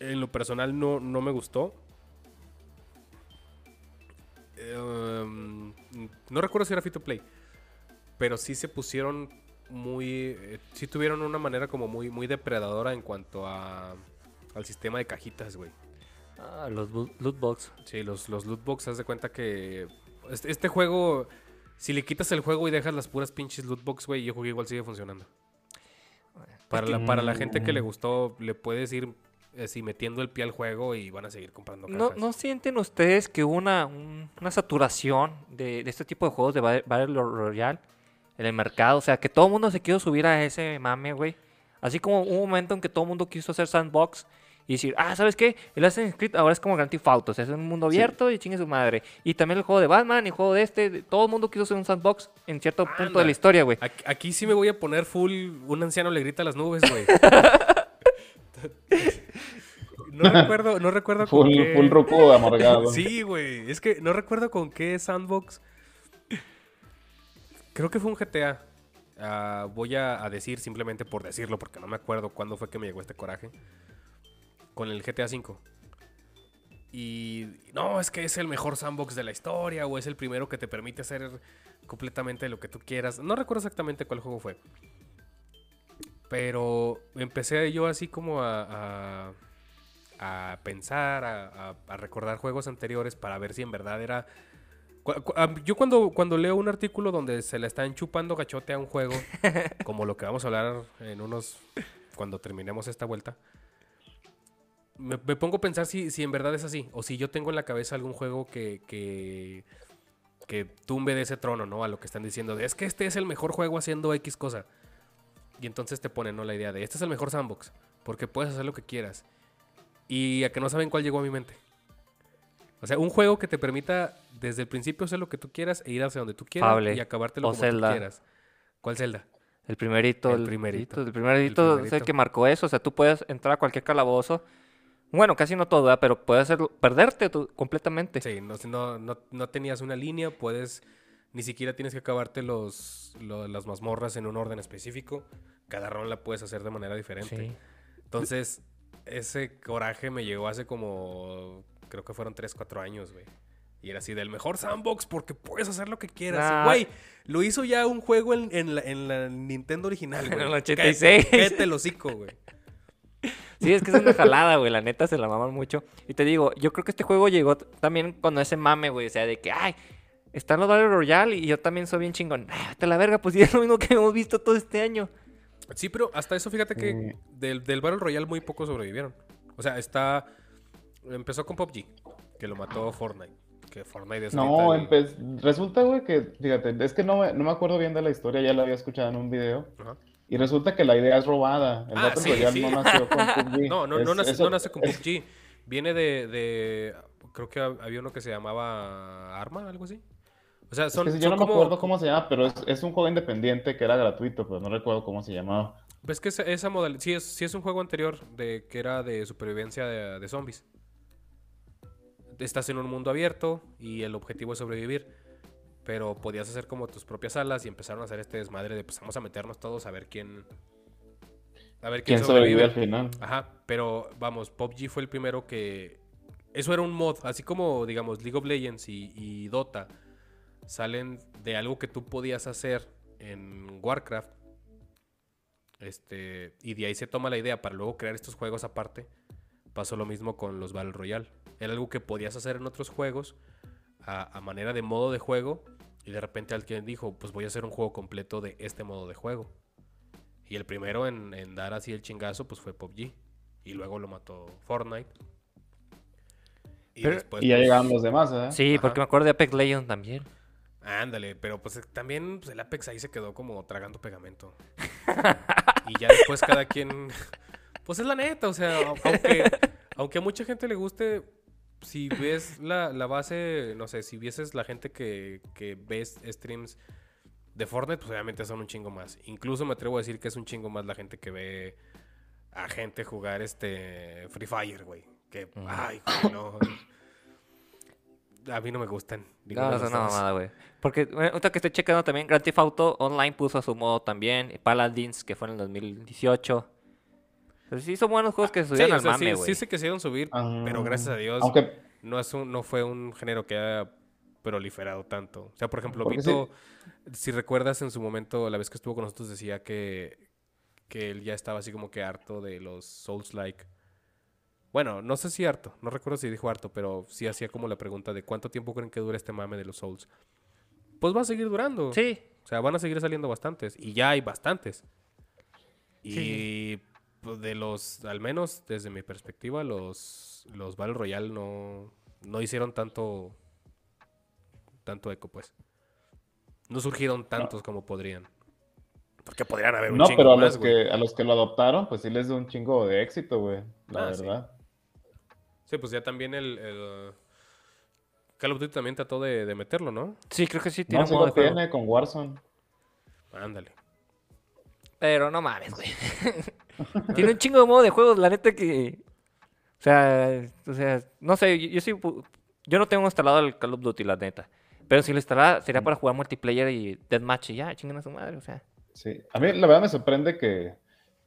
en lo personal no, no me gustó. Em, no recuerdo si era Fit to Play, pero sí se pusieron muy... eh, sí tuvieron una manera como muy, muy depredadora en cuanto a, al sistema de cajitas, güey. Ah, los loot box. Sí, los, los loot box, haz de cuenta que este, este juego, si le quitas el juego y dejas las puras pinches loot box, güey, yo jugué igual sigue funcionando. Para, la, para la gente que le gustó, le puedes ir así metiendo el pie al juego y van a seguir comprando ¿No, cajas. ¿No sienten ustedes que hubo una, un- una saturación de, de este tipo de juegos de Ba- Battle Royale en el mercado? O sea, que todo el mundo se quiso subir a ese mame, güey. Así como un momento en que todo el mundo quiso hacer sandbox y decir, ah, ¿sabes qué? El Assassin's Creed ahora es como Grand Theft Auto, o sea, es un mundo abierto y chingue su madre. Y también el juego de Batman y el juego de este, todo el mundo quiso hacer un sandbox en cierto punto de la historia, güey. Aquí, aquí sí me voy a poner full. Un anciano le grita a las nubes, güey. no recuerdo, no recuerdo con Full, qué. full ruco amargado. Sí, güey. Es que no recuerdo con qué sandbox. Creo que fue un GTA. Ah, voy a, decir simplemente por decirlo, porque no me acuerdo cuándo fue que me llegó este coraje. Con el GTA V. Y no, es que es el mejor sandbox de la historia, o es el primero que te permite hacer completamente lo que tú quieras. No recuerdo exactamente cuál juego fue. Pero empecé yo así como a, a, a pensar, a recordar juegos anteriores para ver si en verdad era... Yo cuando, cuando leo un artículo donde se le están chupando gachote a un juego, como lo que vamos a hablar en unos... cuando terminemos esta vuelta, me, me pongo a pensar si, si en verdad es así, o si yo tengo en la cabeza algún juego que, que, que tumbe de ese trono, ¿no? A lo que están diciendo, de, es que este es el mejor juego haciendo X cosa. Y entonces te ponen, ¿no? La idea de, este es el mejor sandbox, porque puedes hacer lo que quieras. Y a que no saben cuál llegó a mi mente. O sea, un juego que te permita desde el principio hacer lo que tú quieras e ir hacia donde tú quieras Fable. y acabártelo O como Zelda. tú quieras. ¿Cuál Zelda? El primerito, El el, primerito. primerito. El primerito, es el que marcó eso. O sea, tú puedes entrar a cualquier calabozo. Bueno, casi no todo, ¿verdad? pero puedes hacerlo, perderte tú completamente. Sí, no, no, no, no tenías una línea, puedes, ni siquiera tienes que acabarte los, lo- las mazmorras en un orden específico. Cada ron la puedes hacer de manera diferente. Sí. Entonces, ese coraje me llegó hace como, creo que fueron 3, 4 años, güey. Y era así, del mejor sandbox porque puedes hacer lo que quieras. Nah. Güey, lo hizo ya un juego en, en la, en la Nintendo original, güey. En el 86. Cállate- el hocico, güey. Sí, es que es una jalada, güey. La neta se la maman mucho. Y te digo, yo creo que este juego llegó también con ese mame, güey. O sea, de que, ay, están los Battle Royale y yo también soy bien chingón. Ah, te la verga, pues sí, es lo mismo que hemos visto todo este año. Sí, pero hasta eso, fíjate que Sí. del, del Battle Royale muy pocos sobrevivieron. O sea, está. Empezó con PUBG, que lo mató Fortnite. Que Fortnite es. No, resulta, güey, que, fíjate, es que no me, no me acuerdo bien de la historia, ya la había escuchado en un video. Ajá. Y resulta que la idea es robada. El Ah, Battle sí, Royale sí. no nació con PUBG. No, no, no, Es- nace, eso- no nace con es- PUBG. Viene de, de- Creo que hab- había uno que se llamaba Arma, algo así. O sea, es son. que sí, yo son no me acuerdo cómo se llama, pero es, es un juego independiente que era gratuito, pero no recuerdo cómo se llamaba. Ves que esa, esa modalidad. Sí es, sí es un juego anterior de que era de supervivencia de, de zombies. Estás en un mundo abierto y el objetivo es sobrevivir. Pero podías hacer como tus propias salas y empezaron a hacer este desmadre de pues vamos a meternos todos a ver quién. A ver quién, ¿Quién sobrevive sobrevive. al final? Ajá, pero vamos, PUBG fue el primero que... Eso era un mod, así como, digamos, League of Legends y, y Dota salen de algo que tú podías hacer en Warcraft. Este, y de ahí se toma la idea para luego crear estos juegos aparte. Pasó lo mismo con los Battle Royale. Era algo que podías hacer en otros juegos a, a manera de modo de juego. Y de repente alguien dijo, pues voy a hacer un juego completo de este modo de juego. Y el primero en, en dar así el chingazo, pues fue PUBG. Y luego lo mató Fortnite. Y Pero- después. Y ya pues, llegaban los demás, ¿eh? Sí, Ajá. porque me acuerdo de Apex Legends también. Ándale, pero pues también pues, el Apex ahí se quedó como tragando pegamento. y ya después cada quien. Pues es la neta, o sea, au- aunque, aunque a mucha gente le guste, si ves la, la base, no sé, si vieses la gente que, que ves streams de Fortnite, pues obviamente son un chingo más. Incluso me atrevo a decir que es un chingo más la gente que ve a gente jugar este Free Fire, güey. Que, Ujú. ay, güey, no. A mí no me gustan. ninguno No, eso no mamada, güey. Porque bueno, ahorita que estoy checando también, Grand Theft Auto Online puso a su modo también. Paladins, que fue en el 2018. Pero sí son buenos juegos que se Sí, subieron o al sea, mame, sí, güey. sí se quisieron subir, pero Ah, gracias a Dios Aunque, no, es un, no fue un género que haya proliferado tanto. O sea, por ejemplo, Porque Vito, si recuerdas en su momento, la vez que estuvo con nosotros, decía que, que él ya estaba así como que harto de los Souls-like. Bueno, no sé si harto, no recuerdo si dijo harto, pero sí hacía como la pregunta de cuánto tiempo creen que dura este mame de los Souls. Pues va a seguir durando. Sí, O sea, van a seguir saliendo bastantes. Y ya hay bastantes. Y Sí. Pues, de los, al menos desde mi perspectiva, los, los Battle Royale no, no hicieron tanto, tanto eco, pues. No surgieron tantos como podrían. Porque podrían haber un No, chingo pero a más, los, que, a los que lo adoptaron, pues sí les dio un chingo de éxito, güey. La Ah, verdad. Sí, pues ya también el, el Call of Duty también trató de, de meterlo, ¿no? Sí, creo que sí tiene No, sí modo lo de juego. tiene con Warzone. Ándale. Pero no mames, güey. tiene un chingo de modo de juegos, la neta que... O sea, o sea, no sé, yo, yo Yo no tengo instalado el Call of Duty, la neta. Pero si lo instalara, sería para jugar multiplayer y deathmatch y ya, chingan a su madre, o sea. Sí. A mí la verdad me sorprende que,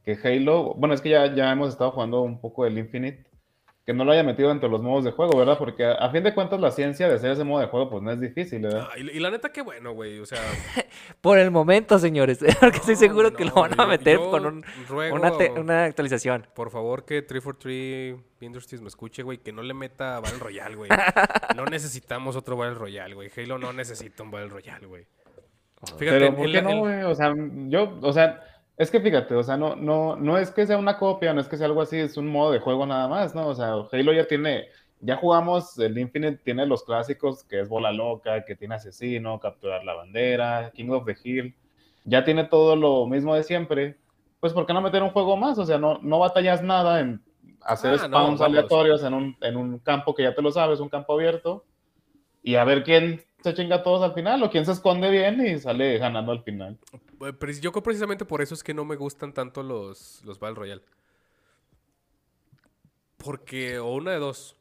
que Halo, bueno, es que ya, ya hemos estado jugando un poco el Infinite, que no lo haya metido entre los modos de juego, ¿verdad? Porque a, a fin de cuentas la ciencia de hacer ese modo de juego pues no es difícil, ¿verdad? Ah, y, y la neta, qué bueno, güey. O sea, Por el momento, señores. Porque estoy seguro que lo van a meter yo con un- ruego, una, te- una actualización. Por favor, que 343 Industries me escuche, güey. Que no le meta Battle Royale, güey. No necesitamos otro Battle Royale, güey. Halo no necesita un Battle Royale, güey. Fíjate, Pero ¿por qué la- no, güey? O sea, yo, o sea, es que fíjate, o sea, no, no, no es que sea una copia, no es que sea algo así, es un modo de juego nada más, ¿no? O sea, Halo ya tiene, ya jugamos, el Infinite tiene los clásicos, que es bola loca, que tiene asesino, capturar la bandera, King of the Hill, ya tiene todo lo mismo de siempre, pues ¿por qué no meter un juego más? O sea, no, no batallas nada en hacer Ah, spawns aleatorios en un, en un campo que ya te lo sabes, un campo abierto, y a ver quién se chinga a todos al final, o quién se esconde bien y sale ganando al final. Eh, yo creo precisamente por eso es que no me gustan tanto los, los Battle Royale. Porque, o una de dos.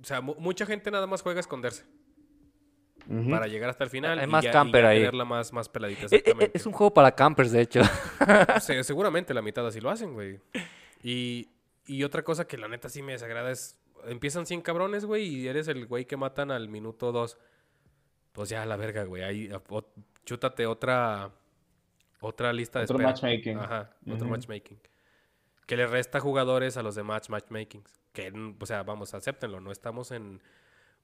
O sea, mu- mucha gente nada más juega a esconderse para llegar hasta el final. Hay y más ya- y camper ya ahí. tenerla más, más peladita. E- e- Exactamente. Es un juego para campers, de hecho. Se- seguramente la mitad así lo hacen, güey. Y, y otra cosa que la neta sí me desagrada es... Empiezan 100 cabrones, güey, y eres el güey que matan al minuto 2. Pues ya, la verga, güey. Ahí, o- chútate otra... Otra lista de Otro espera. matchmaking. Ajá, otro matchmaking. Que le resta jugadores a los demás matchmakings. Que, o sea, vamos, acéptenlo. No estamos en...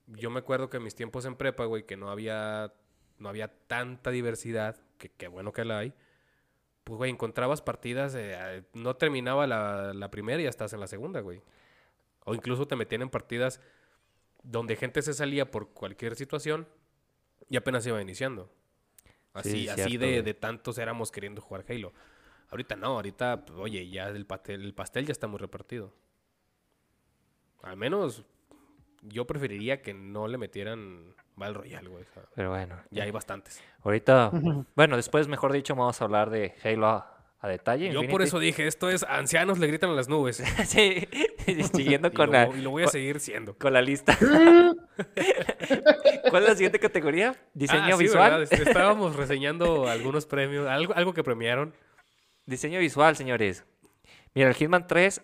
Yo me acuerdo que en mis tiempos en prepa, güey, que no había... No había tanta diversidad. Que qué bueno que la hay pues, güey, encontrabas partidas, eh, no terminaba la, la primera y ya estás en la segunda, güey. O incluso te metían en partidas donde gente se salía por cualquier situación y apenas iba iniciando. Así, Sí, así cierto, de, de tantos éramos queriendo jugar Halo. Ahorita no, ahorita, pues, oye, ya el pastel, el pastel ya está muy repartido. Al menos yo preferiría que no le metieran Battle Royale, güey. Pero bueno. ya hay bastantes. Ahorita, bueno, después, mejor dicho, vamos a hablar de Halo a, detalle. Yo por eso dije, esto es ancianos le gritan a las nubes. sí, siguiendo Y con lo, la, y lo voy a con- seguir siendo. con la lista. ¿Cuál es la siguiente categoría? Diseño Ah, sí, visual. ¿verdad? Est- Estábamos reseñando algunos premios, algo, algo que premiaron. Diseño visual, señores. Mira, el Hitman 3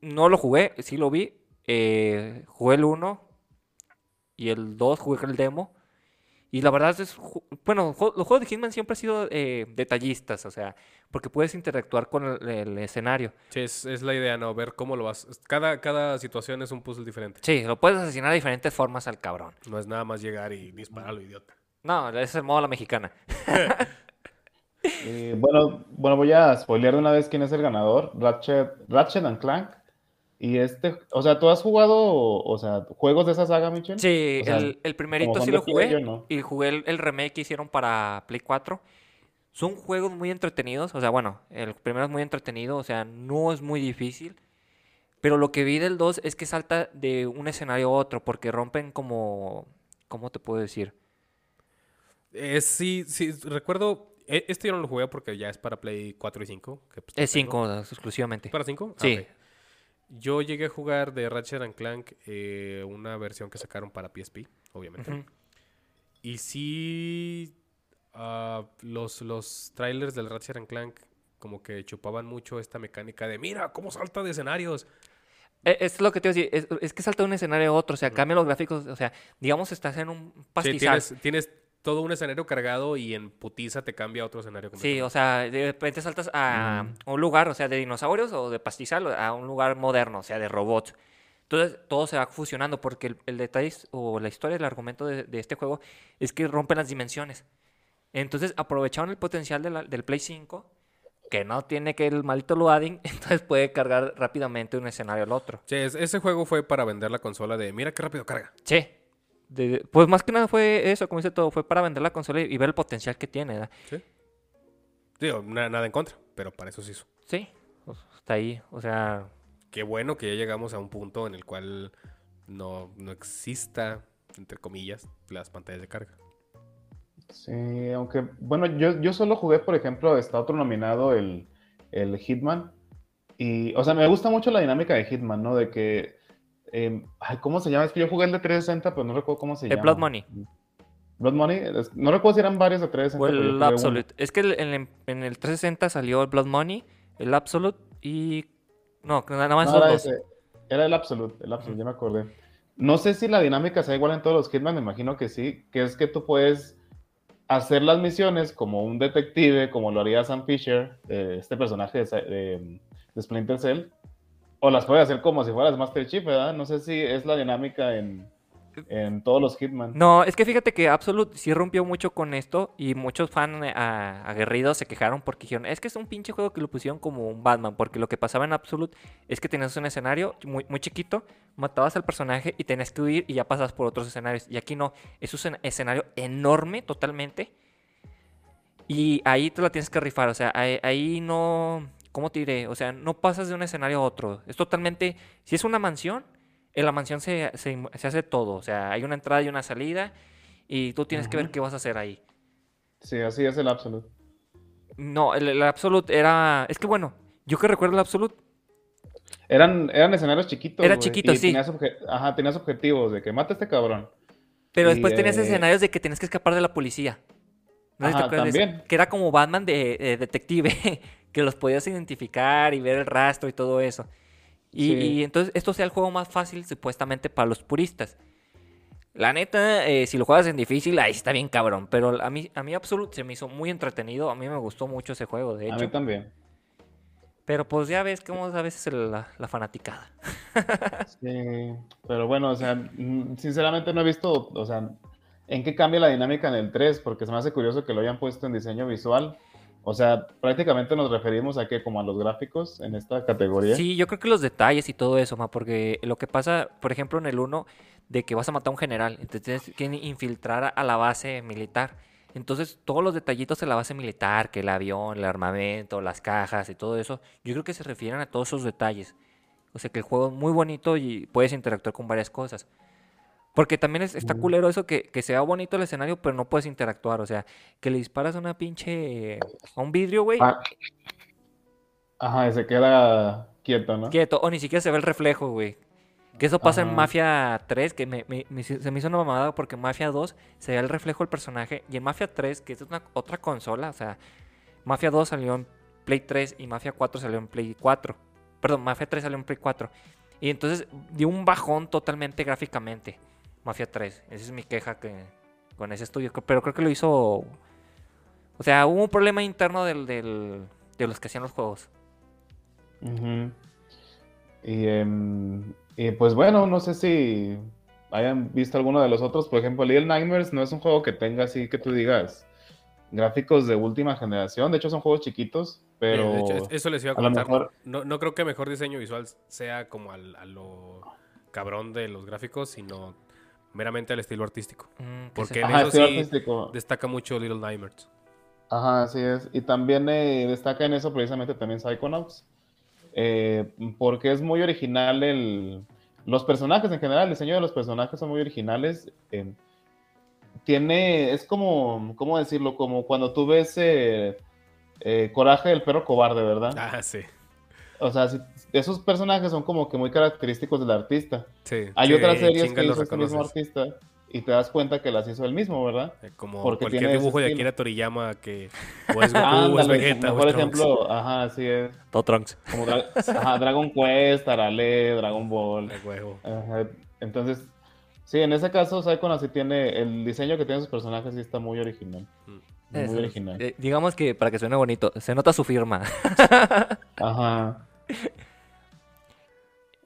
no lo jugué, sí lo vi. eh, jugué el 1 y el 2 jugué el demo. Y la verdad es, bueno, los juegos de Hitman siempre han sido eh, detallistas, o sea, porque puedes interactuar con el, el escenario. Sí, es, es la idea, ¿no? Ver cómo lo vas. Cada, cada situación es un puzzle diferente. Sí, lo puedes asesinar de diferentes formas al cabrón. No es nada más llegar y disparar a lo idiota. No, es el modo a la mexicana. Eh, bueno, bueno, voy a spoilear de una vez quién es el ganador. Ratchet, Ratchet and Clank. Y este, o sea, ¿tú has jugado, o, sea, juegos de esa saga, Michel? Sí, O sea, el, el primerito sí lo jugué. Play, yo no. Y jugué el, el remake que hicieron para Play 4. Son juegos muy entretenidos. O sea, bueno, el primero es muy entretenido. O sea, no es muy difícil. Pero lo que vi del 2 es que salta de un escenario a otro. Porque rompen como. ¿Cómo te puedo decir? Eh, sí, sí, recuerdo. e- Este yo no lo jugué porque ya es para Play 4 y 5. que, pues, Es tengo. 5 exclusivamente. ¿Para 5? Sí. Yo llegué a jugar de Ratchet and Clank eh, una versión que sacaron para PSP, obviamente. Y sí, ah, los, los trailers del Ratchet and Clank como que chupaban mucho esta mecánica de mira cómo salta de escenarios. Eh, Es lo que te iba a decir. Es, es que salta de un escenario a otro. O sea, cambian los gráficos. O sea, digamos, estás en un Sí, pastizal. tienes, tienes todo un escenario cargado y en putiza te cambia a otro escenario. Sí, o sea, de repente saltas a un lugar, o sea, de dinosaurios o de pastizal, a un lugar moderno, o sea, de robots. Entonces, todo se va fusionando porque el, el detalle o la historia, el argumento de, de este juego es que rompen las dimensiones. Entonces, aprovecharon el potencial de la- del Play 5, que no tiene que el maldito loading, entonces puede cargar rápidamente un escenario al otro. Sí, es- ese juego fue para vender la consola de mira qué rápido carga. Sí. De- pues más que nada fue eso, como dice todo, fue para vender la consola y, y ver el potencial que tiene. ¿verdad? Sí. Digo, na- nada en contra, pero para eso se hizo. Sí, pues, está ahí. O sea, Qué bueno que ya llegamos a un punto en el cual no, no exista, entre comillas, las pantallas de carga. Sí, aunque, bueno, yo, yo solo jugué, por ejemplo, está otro nominado, el, el Hitman. Y, o sea, me gusta mucho la dinámica de Hitman, ¿no? De que, eh, ay, ¿cómo se llama? Es que yo jugué el de 360, pero no recuerdo cómo se El llama. Blood Money. Blood Money, no recuerdo si eran varios de 360. o el jugué uno. Absolute. Es que el- en, el- en el 360 salió el Blood Money, el Absolute y... No, nada más No, era, dos. ese, era el Absolute, el Absolute, ya me acordé. No sé si la dinámica sea igual en todos los Hitman, me imagino que sí, que es que tú puedes hacer las misiones como un detective, como lo haría Sam Fisher, eh, este personaje de, de- de Splinter Cell, o las puedes hacer como si fueras Master Chief, ¿verdad? No sé si es la dinámica en, en todos los Hitman. No, es que fíjate que Absolute sí rompió mucho con esto y muchos fans eh, aguerridos se quejaron porque dijeron, es que es un pinche juego que lo pusieron como un Batman, porque lo que pasaba en Absolute es que tenías un escenario muy, muy chiquito, matabas al personaje y tenías que huir y ya pasabas por otros escenarios. Y aquí no, es un escenario enorme totalmente y ahí te la tienes que rifar, o sea, ahí no, ¿cómo te diré? O sea, no pasas de un escenario a otro, es totalmente, si es una mansión, en la mansión se, se- se hace todo. O sea, hay una entrada y una salida. Y tú tienes que ver qué vas a hacer ahí. Sí, así es el Absolute. No, el, el Absolute era. Es que bueno, yo que recuerdo el Absolute. Eran, eran escenarios chiquitos. Era güey, chiquito, y sí. Tenías, Ajá, tenías objetivos de que mata a este cabrón. Pero Y, después tenías eh, escenarios de que tenías que escapar de la policía. No sé si te Ajá, acuerdas de eso, también. Que era como Batman de detective. que los podías identificar y ver el rastro y todo eso. Y, Sí. y entonces esto sea el juego más fácil supuestamente para los puristas. La neta, eh, si lo juegas en difícil, ahí está bien cabrón. Pero a mí, a mí Absolute se me hizo muy entretenido. A mí me gustó mucho ese juego, de A hecho. mí también. Pero pues ya ves cómo es a veces el- la, la fanaticada. Sí, pero bueno, o sea, mm, sinceramente no he visto, o sea, en qué cambia la dinámica en el 3, porque se me hace curioso que lo hayan puesto en diseño visual. O sea, prácticamente nos referimos a que como a los gráficos en esta categoría. Sí, yo creo que los detalles y todo eso, ma, porque lo que pasa, por ejemplo, en el 1, de que vas a matar a un general, entonces tienes que infiltrar a- la base militar. Entonces, todos los detallitos de la base militar, que el avión, el armamento, las cajas y todo eso, yo creo que se refieren a todos esos detalles. O sea, que el juego es muy bonito y puedes interactuar con varias cosas. Porque también es- está culero eso que, que sea bonito el escenario, pero no puedes interactuar. O sea, que le disparas a una pinche. a un vidrio, güey. Ah, Ajá, y se queda quieto, ¿no? Quieto, o ni siquiera se ve el reflejo, güey. Que eso pasa en. Mafia 3, que me, me- me- se me hizo una mamada porque en Mafia 2 se ve el reflejo del personaje. Y en Mafia 3, que es una otra consola, o sea, Mafia 2 salió en Play 3 y Mafia 4 salió en Play 4. Perdón, Mafia 3 salió en Play 4. Y entonces dio un bajón totalmente gráficamente. Mafia 3. Esa es mi queja que, con ese estudio. Pero creo que lo hizo. O sea, hubo un problema interno del, del- de los que hacían los juegos. Y, em, y pues bueno, no sé si hayan visto alguno de los otros. Por ejemplo, Little Nightmares no es un juego que tenga así que tú digas gráficos de última generación. De hecho, son juegos chiquitos, pero Eh, de hecho, es- eso les iba a comentar. mejor- No, no creo que mejor diseño visual sea como al- a lo cabrón de los gráficos, sino meramente al estilo artístico. Mm, que Porque en Ajá, eso estilo sí artístico. destaca mucho Little Nightmares. Ajá, así es. Y también eh, destaca en eso precisamente también Psychonauts. eh, porque es muy original el... Los personajes en general, el diseño de los personajes son muy originales. eh, tiene, es como, ¿cómo decirlo? Como cuando tú ves eh, eh, Coraje del perro cobarde, ¿verdad? Ah, sí. O sea, si- esos personajes son como que muy característicos del artista. Sí. Hay sí, otras series que los hizo este mismo artista y te das cuenta que las hizo él mismo, ¿verdad? Eh, Como porque cualquier dibujo de. Akira Toriyama que o es Goku, o es Ándale, Vegeta, o por es Trunks. ejemplo, ajá, así es. Todo Trunks. Como Dra- ajá, Dragon Quest, Arale, Dragon Ball. De huevo. Ajá, Entonces, sí, en ese caso, Psychonauts sí tiene, el diseño que tiene sus personajes sí está muy original. Muy Eso, original. eh, digamos que para que suene bonito, se nota su firma. Ajá.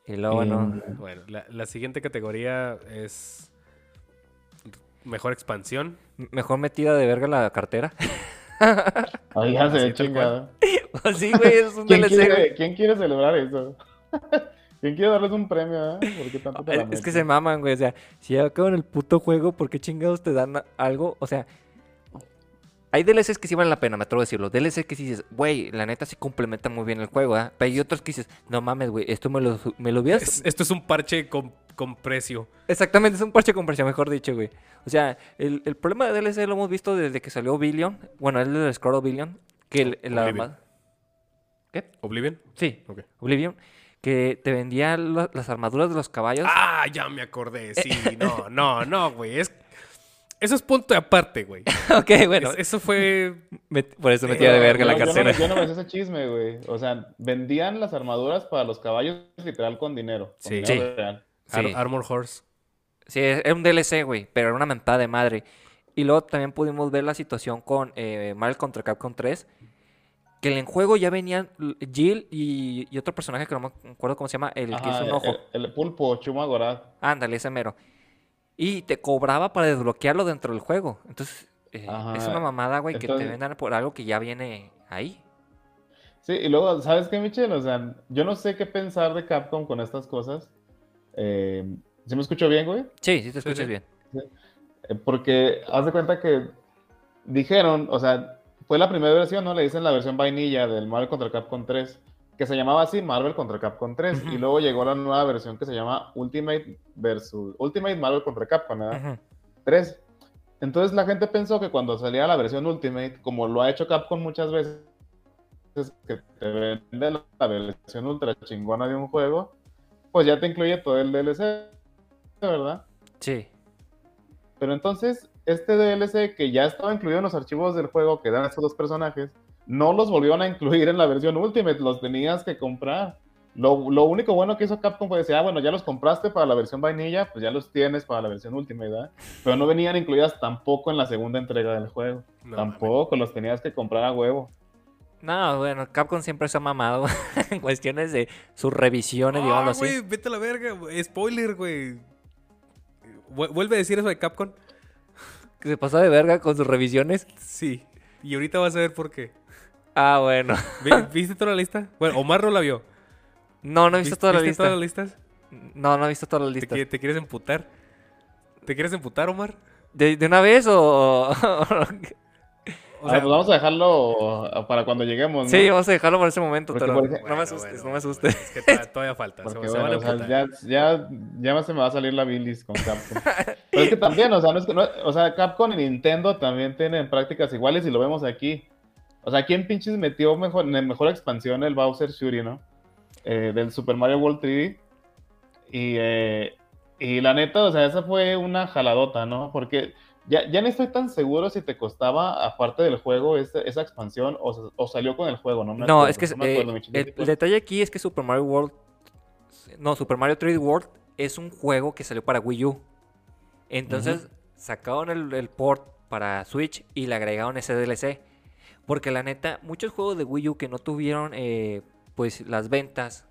Y luego, bueno, Em, Bueno, la, la siguiente categoría es mejor expansión. mejor metida de verga la cartera. Ay, ya Así se tal chingada. sí, güey, es un ¿Quién DLC, quiere, ¿Quién quiere celebrar eso? ¿Quién quiere darles un premio? eh? ¿Por qué tanto te la Es, es que se maman, güey. O sea, si ya acaban el puto juego, ¿por qué chingados te dan algo? O sea, hay DLCs que sí valen la pena, me atrevo a decirlo. DLCs que sí dices, güey, la neta sí complementa muy bien el juego, ¿ah? Pero hay otros que dices, no mames, güey, esto me lo, me lo hubieras... Es- esto es un parche con, con precio. Exactamente, es un parche con precio, mejor dicho, güey. O sea, el, el problema de DLC lo hemos visto desde que salió Billion. Bueno, el del Scroll Billion. Que el, el- la Oblivion. ma- ¿Qué? ¿Oblivion? Sí, Ok. Oblivion. Que te vendía la- las armaduras de los caballos. Ah, ya me acordé. Sí, no, no, no, güey. Es... Eso es punto de aparte, güey. ok, bueno. Es- eso fue... me- por eso me tira de verga la yo no cartera. me- Yo no me sé ese chisme, güey. O sea, vendían las armaduras para los caballos literal con dinero. con Sí. dinero Sí. real. Ar- Sí. Armor Horse. Sí, era un DLC, güey, pero era una mentada de madre. Y luego también pudimos ver la situación con eh, Marvel contra Capcom 3. Que en el juego ya venían Jill y, y otro personaje que no me acuerdo cómo se llama, el que hizo un ojo. El, el pulpo, Chuma Gorad. Ándale, ese mero. Y te cobraba para desbloquearlo dentro del juego. Entonces, eh, Ajá, es una mamada, güey, que te vendan por algo que ya viene ahí. Sí, y luego, ¿sabes qué, Michelle? O sea, yo no sé qué pensar de Capcom con estas cosas. Eh, ¿Sí me escucho bien, güey? Sí, sí te escuchas sí. bien. Eh, Porque haz de cuenta que dijeron, o sea, fue la primera versión, ¿no? Le dicen la versión vainilla del Marvel contra Capcom 3, que se llamaba así Marvel contra Capcom 3, Ujú. y luego llegó la nueva versión que se llama Ultimate versus Ultimate Marvel contra Capcom. Ujú. 3. Entonces la gente pensó que cuando salía la versión Ultimate, como lo ha hecho Capcom muchas veces, que te vende la- la versión ultra chingona de un juego, pues ya te incluye todo el DLC, ¿verdad? Sí. Pero entonces, este DLC que ya estaba incluido en los archivos del juego que dan estos dos personajes, no los volvieron a incluir en la versión Ultimate, los tenías que comprar. Lo, lo único bueno que hizo Capcom fue decir, ah, bueno, ya los compraste para la versión vainilla, pues ya los tienes para la versión Ultimate, ¿verdad? Pero no venían incluidas tampoco en la segunda entrega del juego. No, tampoco, los tenías que comprar a huevo. No, bueno, Capcom siempre se ha mamado en cuestiones de sus revisiones, Ah, digámoslo güey, así. vete a la verga. Spoiler, güey. Vu- Vuelve a decir eso de Capcom. Que se pasó de verga con sus revisiones. Sí. Y ahorita vas a ver por qué. Ah, bueno. Vi- ¿Viste toda la lista? Bueno, Omar no la vio. No, no he visto ¿Viste- toda la viste lista. todas las listas? No, no he visto todas las ¿Te, listas. te quieres emputar? ¿Te quieres emputar, Omar? ¿De, de una vez o...? O Ah, sea, pues vamos a dejarlo para cuando lleguemos, ¿no? sí, vamos a dejarlo por ese momento, Porque, pero no me asustes, bueno, no me asustes. bueno, es que to- todavía falta. Porque se van a bueno, o sea, emputar. ya, ya, ya se me va a salir la bilis con Capcom. Pero es que también, o sea, no es que no- o sea, Capcom y Nintendo también tienen prácticas iguales y lo vemos aquí. O sea, ¿quién pinches metió mejor, en mejor expansión el Bowser Fury, no? Eh, del Super Mario World 3D. Y, eh, y la neta, o sea, esa fue una jaladota, ¿no? Porque ya, ya no estoy tan seguro si te costaba, aparte del juego, esa, esa expansión o, o salió con el juego, ¿no? me No, acuerdo, es que no me acuerdo, eh, chiquito. el, el detalle aquí es que Super Mario World... No, Super Mario 3D World es un juego que salió para Wii U. Entonces sacaron el, el port para Switch y le agregaron ese DLC. Porque la neta, muchos juegos de Wii U que no tuvieron eh, pues las ventas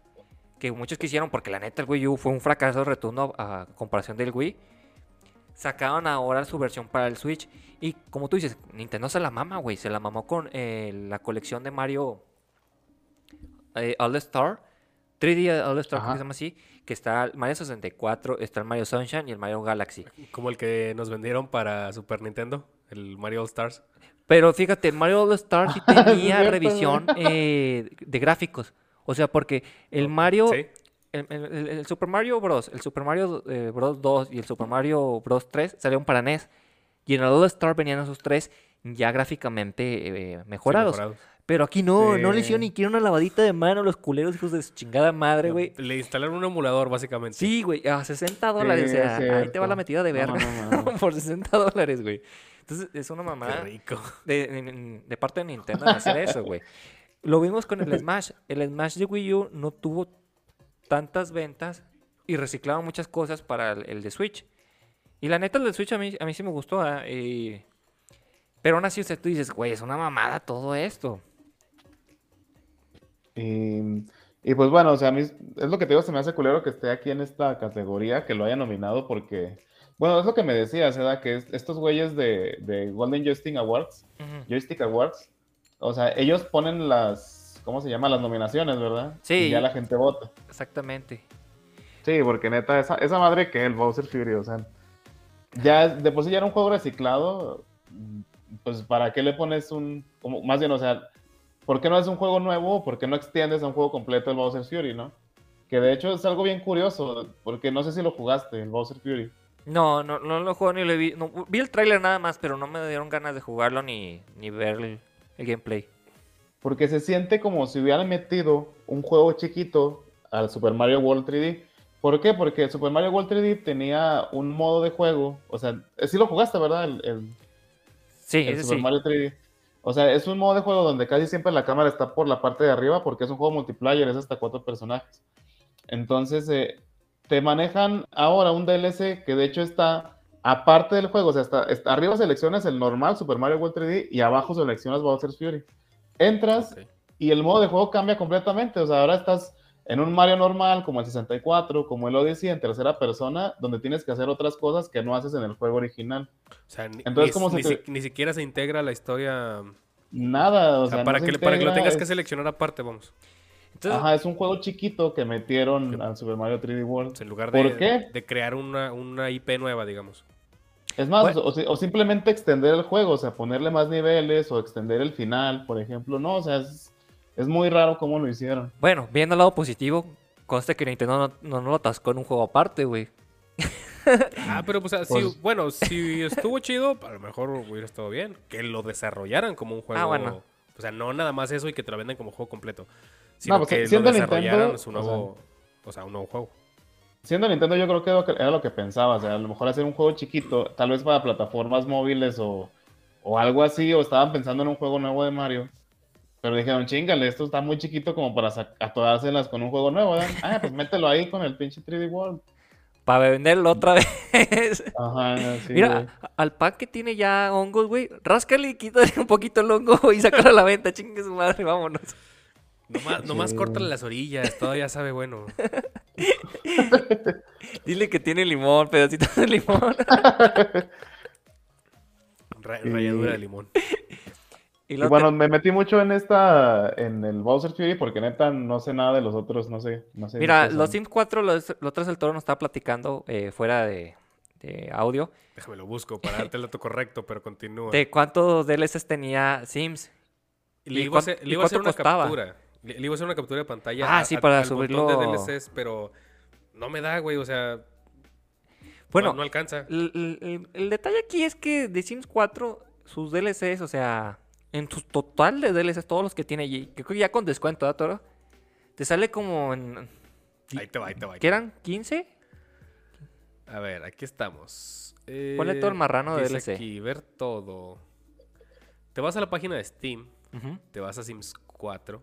que muchos quisieron, porque la neta el Wii U fue un fracaso rotundo a comparación del Wii. Sacaron ahora su versión para el Switch. Y como tú dices, Nintendo se la mama, güey. Se la mamó con eh, la colección de Mario eh, All Star. 3D All Star, que se llama así. Que está el Mario 64, está el Mario Sunshine y el Mario Galaxy. Como el que nos vendieron para Super Nintendo, el Mario All Stars. Pero fíjate, el Mario All Star sí Sí, tenía revisión eh, de gráficos. O sea, porque el Mario, Sí. el, el- el- el Super Mario Bros., el Super Mario eh, Bros. 2 y el Super Mario Bros. 3 salieron para NES. Y en el All Star venían esos tres ya gráficamente eh, sí, mejorados. Pero aquí no, no le hicieron ni siquiera una lavadita de mano los culeros, hijos de su chingada madre, güey. Le instalaron un emulador, básicamente. Sí, güey, a 60 dólares. Sí, o sea, ahí te va la metida de No, verga. no, no. Por 60 dólares, güey. Entonces, es una Qué mamada rico. de, de- de parte de Nintendo de hacer eso, güey. Lo vimos con el Smash. El Smash de Wii U no tuvo tantas ventas y reciclaron muchas cosas para el, el de Switch. Y la neta, el de Switch a mí, a mí sí me gustó. y- Pero aún así, o sea, tú dices, güey, es una mamada todo esto. Y, y pues bueno, o sea, a mí es es lo que te digo, se me hace culero que esté aquí en esta categoría, que lo haya nominado porque, bueno, es lo que me decías, ¿verdad? Que es- estos güeyes de, de Golden Joystick Awards. Joystick Awards, o sea, ellos ponen las, ¿cómo se llama? Las nominaciones, ¿verdad? Sí. Y ya la gente vota. Exactamente. Sí, porque neta, esa, esa madre que el Bowser Fury, o sea, ya de por sí ya era un juego reciclado, pues ¿para qué le pones un, como, más bien, o sea, ¿por qué no es un juego nuevo? ¿Por qué no extiendes a un juego completo el Bowser Fury, no? Que de hecho es algo bien curioso, porque no sé si lo jugaste, el Bowser Fury. No, no, no lo juego ni lo vi. no, vi el tráiler nada más, pero no me dieron ganas de jugarlo ni, ni ver el, el gameplay. Porque se siente como si hubieran metido un juego chiquito al Super Mario World 3D. ¿Por qué? Porque Super Mario World 3D tenía un modo de juego. O sea, eh, sí lo jugaste, ¿verdad? El, el- Sí, el ese Super sí. Mario 3D. O sea, es un modo de juego donde casi siempre la cámara está por la parte de arriba porque es un juego multiplayer, es hasta cuatro personajes. Entonces, eh, te manejan ahora un DLC que de hecho está aparte del juego. O sea, está, está- arriba seleccionas el normal Super Mario World 3D y abajo seleccionas Bowser's Fury. Entras Ok. y el modo de juego cambia completamente. O sea, ahora estás en un Mario normal, como el 64, como el Odyssey, en tercera persona, donde tienes que hacer otras cosas que no haces en el juego original. O sea, ni, Entonces, ni- ¿cómo se ni te- si- ni siquiera se integra la historia. Nada, o O sea, sea, para, no que, se para que lo tengas que seleccionar aparte, vamos. Entonces, Ajá, es un juego chiquito que metieron al Super Mario 3D World. Sea, en lugar ¿Por de, qué? de crear una, una IP nueva, digamos. Es más, Bueno. o, si- o simplemente extender el juego, o sea, ponerle más niveles o extender el final, por ejemplo. No, o sea, es, es muy raro cómo lo hicieron. bueno, viendo el lado positivo, consta que Nintendo no, no, no lo atascó en un juego aparte, güey. Ah, pero pues, Pues- bueno, si estuvo chido, a lo mejor hubiera estado bien. Que lo desarrollaran como un juego. Ah, bueno. O sea, no nada más eso y que te lo venden como juego completo. Sino pues, que lo siendo desarrollaran Nintendo, su o nuevo, o sea, un nuevo juego. Siendo Nintendo, yo creo que era lo que- lo pensaba. O sea, a lo mejor hacer un juego chiquito, tal vez para plataformas móviles o, o algo así, o estaban pensando en un juego nuevo de Mario. Pero dijeron, chingale, esto está muy chiquito como para atorárselas con un juego nuevo, ¿verdad? Ah, pues mételo ahí con el pinche 3D World. Para venderlo otra vez. Ajá, sí. Mira, al pack que tiene ya hongos, güey, ráscale y quítale un poquito el hongo y sácalo a la venta, chingue su madre, vámonos. Nomás, nomás Sí. córtale las orillas, todavía sabe bueno. Dile que tiene limón, pedacitos de limón. Ra- Sí. Ralladura de limón. Y Y luego bueno, me metí mucho en esta, en el Bowser Fury, porque neta no sé nada de los otros, no sé. No sé Mira, los Sims 4, los, los otros el toro nos estaba platicando eh, fuera de, de audio Déjame lo busco para darte el dato correcto, pero continúa. de cuántos DLCs tenía Sims. Le ¿Y iba a cuán- hacer, y le iba a hacer cuánto una costaba? captura. Le, le iba a hacer una captura de pantalla. Ah, a- sí, a- para al montón subirlo. de DLCs, pero no me da, güey. O sea, Bueno, no, no alcanza. el, el- el- el detalle aquí es que de Sims 4, sus DLCs, o sea, en su total de DLCs, todos los que tiene allí, que creo que ya con descuento, ¿verdad, Toro? Te sale como en... Ahí te va, ahí te va. ¿Qué eran? ¿15? A ver, aquí estamos. Ponle todo el marrano de DLC. aquí, ver todo. Te vas a la página de Steam, te vas a Sims 4.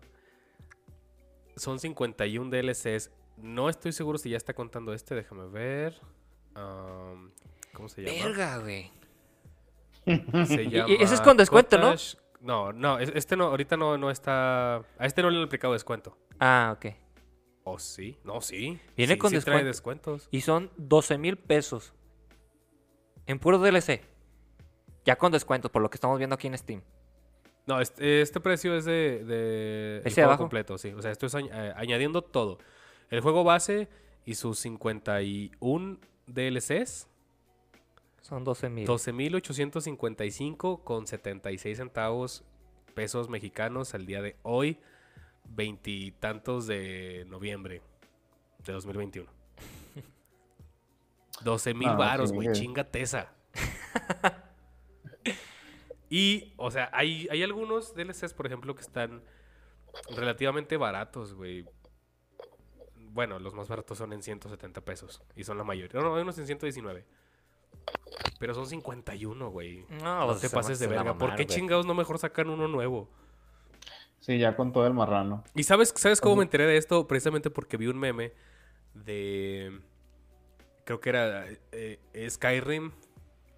Son 51 DLCs. No estoy seguro si ya está contando este, déjame ver. ¿Cómo se llama? Verga, güey. Se llama y ese es con descuento, ¿no? Cottage- No, no, es- este no, ahorita no, no está. A este no le han aplicado descuento. Ah, ok. ¿O sí? No, sí. Viene Sí, con sí trae descuento. descuentos. Y son 12 mil pesos. En puro DLC. Ya con descuento, por lo que estamos viendo aquí en Steam. No, este, este precio es de, de el ¿Ese juego abajo? completo, sí. O sea, esto es añ- eh, añadiendo todo. El juego base y sus 51 DLCs, Son 12 mil. 12.855 con 76 centavos pesos mexicanos al día de hoy, veintitantos de noviembre de 2021. 12 mil Ah, varos, güey, chingue. y, o sea, hay, hay algunos DLCs, por ejemplo, que están relativamente baratos, güey. Bueno, los más baratos son en 170 pesos. Y son la mayoría. No, no, hay unos en 119. Pero son 51, güey. No, No pues te se pases de verga. ¿Por qué chingados no mejor sacan uno nuevo? Sí, ya con todo el marrano. ¿Y sabes, sabes cómo me enteré de esto? Precisamente porque vi un meme de... Creo que era eh, eh, Skyrim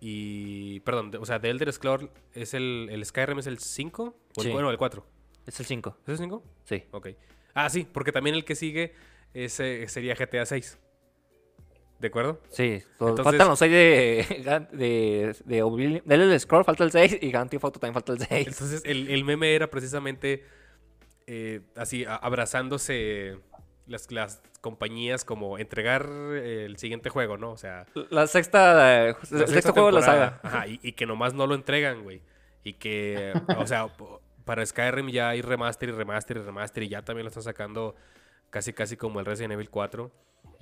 y... Perdón, de- o sea, de Elder Scrolls es el... ¿El Skyrim es el 5? O el, Sí. bueno, el 4. Es el 5. ¿Es el 5? Sí. Ok. Ah, sí, porque también el que sigue es, eh, sería GTA 6. ¿De acuerdo? Sí. so- Entonces- faltan los 6 de, de, de Oblivion. Del Elder Scroll falta el 6 y Grand Theft Auto también falta el 6. Entonces, el, el meme era precisamente eh, así, a- abrazándose las, las compañías como entregar eh, el siguiente juego, ¿no? O sea, La sexta, eh, el sexta sexto juego de la saga. Ajá, y, y que nomás no lo entregan, güey. Y que, o sea, para Skyrim ya hay remaster y remaster y remaster y ya también lo están sacando casi casi como el Resident Evil 4.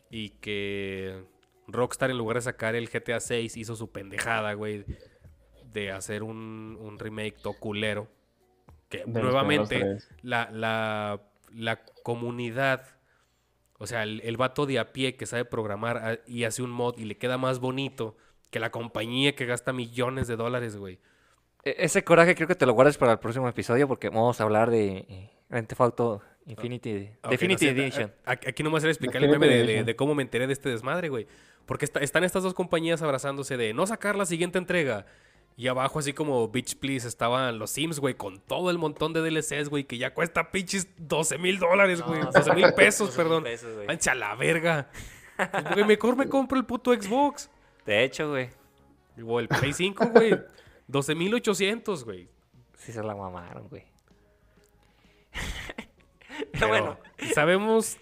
Y que Rockstar en lugar de sacar el GTA 6 hizo su pendejada, güey, de hacer un, un remake todo culero. Que De nuevamente la, la, la comunidad, o sea, el, el vato de a pie que sabe programar ah, y hace un mod y le queda más bonito que la compañía que gasta millones de dólares, güey. E- Ese coraje creo que te lo guardes para el próximo episodio porque vamos a hablar de eh, Grand Theft Auto Infinity, Ah, ok, Definitive no sé, Edition. a- a- Aquí nomás era explicar el meme de, de- de cómo me enteré de este desmadre, güey. Porque está- están estas dos compañías abrazándose de no sacar la siguiente entrega. Y abajo, así como Bitch Please, estaban los Sims, güey, con todo el montón de DLCs, güey, que ya cuesta pinches 12 mil dólares, güey. 12 mil pesos, perdón. Váyanse a la verga. Güey, mejor me compro el puto Xbox. De hecho, güey, O el Play 5, güey. 12 mil 800, güey. sí se la mamaron, güey. Pero bueno, sabemos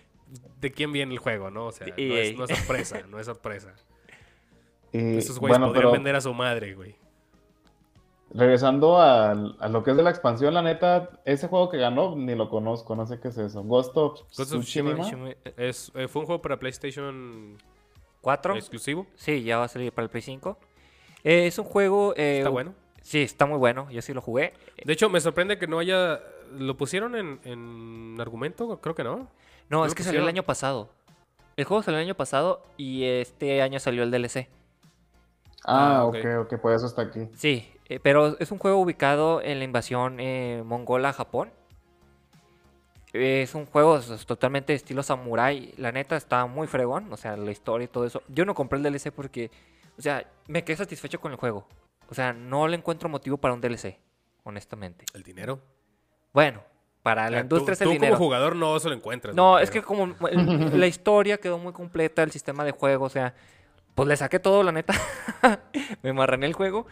de quién viene el juego, ¿no? O sea, no es, EA. no es sorpresa, no es sorpresa. Y, Esos güeyes bueno, podrían pero vender a su madre, güey. Regresando a, lo que es de la expansión, la neta, ese juego que ganó ni lo conozco, no sé qué es eso. Ghost of Ghost of. Shimi- Es, eh, fue un juego para PlayStation ¿Cuatro? exclusivo. Sí, ya va a salir para el Play 5. Eh, es un juego... eh, Está bueno. Sí, está muy bueno. Yo sí lo jugué. De hecho, me sorprende que no haya... ¿Lo pusieron en, en argumento? Creo que no. No, ¿No es que salió el año pasado. El juego salió el año pasado y este año salió el DLC. Ah, Ah, ok, ok. ok, por eso está aquí. Sí, eh, pero es un juego ubicado en la invasión eh, mongola a Japón. Es un juego totalmente de estilo samurai. La neta está muy fregón, o sea, la historia y todo eso. Yo no compré el DLC porque, o sea, me quedé satisfecho con el juego. O sea, no le encuentro motivo para un DLC, honestamente. El dinero. Bueno, para la industria tú, es el tú dinero. como jugador no se lo encuentras. No, es que como el- la historia quedó muy completa, el sistema de juego, o sea, pues le saqué todo, la neta. me marrané el juego.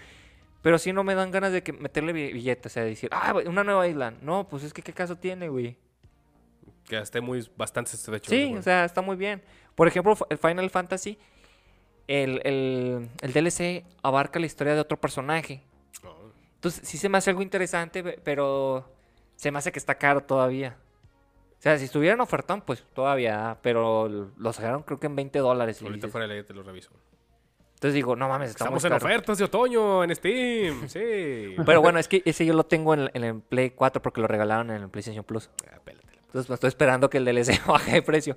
Pero sí no me dan ganas de que meterle bi- billetes, o sea, decir, ah, una nueva isla. No, pues es que qué caso tiene, güey. Que esté muy bastante satisfecho. Sí, güey. o sea, está muy bien. Por ejemplo, el Final Fantasy, el, el, el DLC abarca la historia de otro personaje. No. Entonces, sí se me hace algo interesante, pe- pero se me hace que está caro todavía. O sea, si estuviera en ofertón, pues todavía, pero lo sacaron creo que en 20 dólares. Ahorita dices- fuera de la te lo reviso. Entonces digo, no mames, Estamos muy en caro. ofertas de otoño en Steam. Sí. Pero bueno, es que ese yo lo tengo en, el- en el Play 4 porque lo regalaron en el PlayStation Plus. Ah, pélatela. Entonces me estoy esperando que el DLC baje de precio.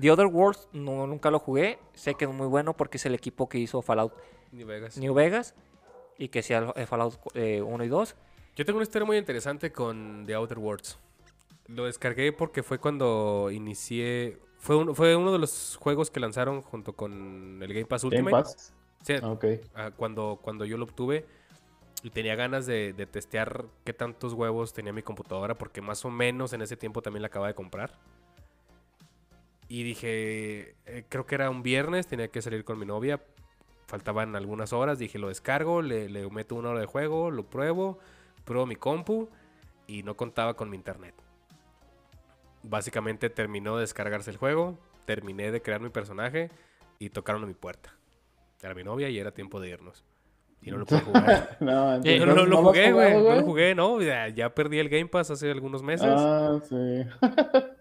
The Other Worlds no, nunca lo jugué. Sé que es muy bueno porque es el equipo que hizo Fallout New Vegas. New Vegas y que sea Fallout eh, 1 y 2. Yo tengo una historia muy interesante con The Outer Worlds. Lo descargué porque fue cuando inicié. Fue, un- fue uno de los juegos que lanzaron junto con el Game Pass Game Ultimate. Pass. Sí, Ok. ah, cuando, cuando yo lo obtuve y tenía ganas de, de testear qué tantos huevos tenía mi computadora, porque más o menos en ese tiempo también la acababa de comprar. Y dije, eh, creo que era un viernes, tenía que salir con mi novia, faltaban algunas horas, dije, lo descargo, le, le meto una hora de juego, lo pruebo, pruebo mi compu y no contaba con mi internet. Básicamente terminó de descargarse el juego, terminé de crear mi personaje y tocaron a mi puerta. Era mi novia y era tiempo de irnos. Y no lo pude jugar. no, Sí, No, lo jugué, güey. No lo jugué, no. Ya, ya perdí el Game Pass hace algunos meses. Ah, sí.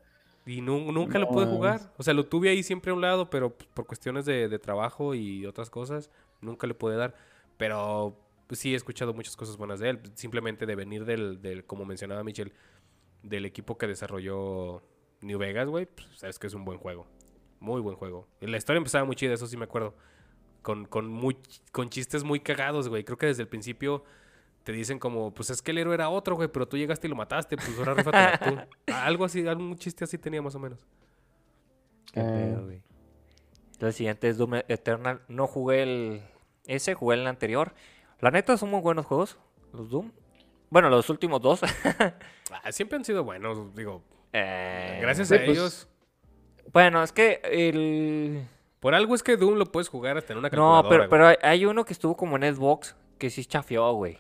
Y nu- nunca lo pude jugar. O sea, lo tuve ahí siempre a un lado, pero por cuestiones de, de trabajo y otras cosas, nunca le pude dar. Pero pues, sí he escuchado muchas cosas buenas de él. Simplemente de venir del, del como mencionaba Michelle, del equipo que desarrolló New Vegas, güey, pues, sabes que es un buen juego. Muy buen juego. La historia empezaba muy chida, eso sí me acuerdo. Con, con, muy, con chistes muy cagados, güey. Creo que desde el principio te dicen como, pues es que el héroe era otro, güey, pero tú llegaste y lo mataste, pues ahora rífatela tú. Algo así, algún chiste así tenía más o menos. Qué Eh. pedo, güey. El siguiente es Doom Eternal. No jugué el ese, jugué el anterior. La neta son muy buenos juegos, los Doom. Bueno, los últimos dos. Ah, siempre han sido buenos, digo. Eh, Gracias sí, a pues, ellos. Bueno, es que el... Por algo es que Doom lo puedes jugar hasta en una No, calculadora. pero, güey. pero hay, uno que estuvo como en Xbox que sí chafió, güey.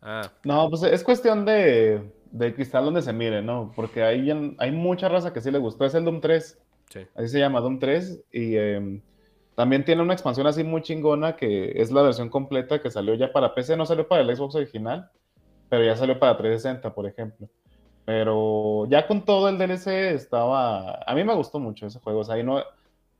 Ah, No, pues es cuestión de, de cristal donde se mire, ¿no? Porque hay, hay mucha raza que sí le gustó. Es el Doom 3, sí. así se llama Doom 3. Y em, también tiene una expansión así muy chingona que es la versión completa que salió ya para PC, no salió para el Xbox original. pero ya salió para 360, por ejemplo. Pero ya con todo el DLC estaba... A mí me gustó mucho ese juego. O sea, ahí no...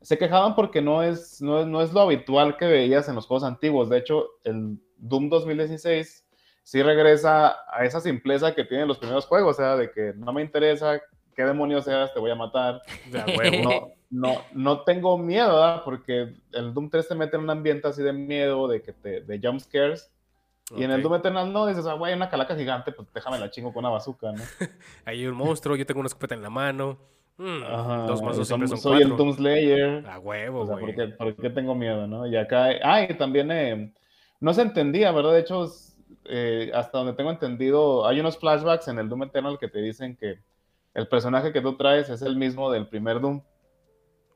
Se quejaban porque no es, no, no es lo habitual que veías en los juegos antiguos. De hecho, el Doom 2016 sí regresa a esa simpleza que tienen los primeros juegos. O sea, de que no me interesa qué demonios seas, te voy a matar. No, no, no tengo miedo, ¿verdad? Porque el Doom 3 te mete en un ambiente así de miedo, de que te, de jump scares. Y en el. Doom Eternal no, dices, ah, güey, una calaca gigante, pues déjame la chingo con una bazooka, ¿no? Ahí hay un monstruo, yo tengo una escopeta en la mano. Mm, Ajá, dos más dos son- siempre son soy el. Doom Slayer. A huevo, O sea, güey. ¿por qué, por qué tengo miedo, no? Y acá, ah, y también eh, no se entendía, ¿verdad? De hecho, eh, hasta donde tengo entendido, hay unos flashbacks en el Doom Eternal que te dicen que el personaje que tú traes es el mismo del primer Doom,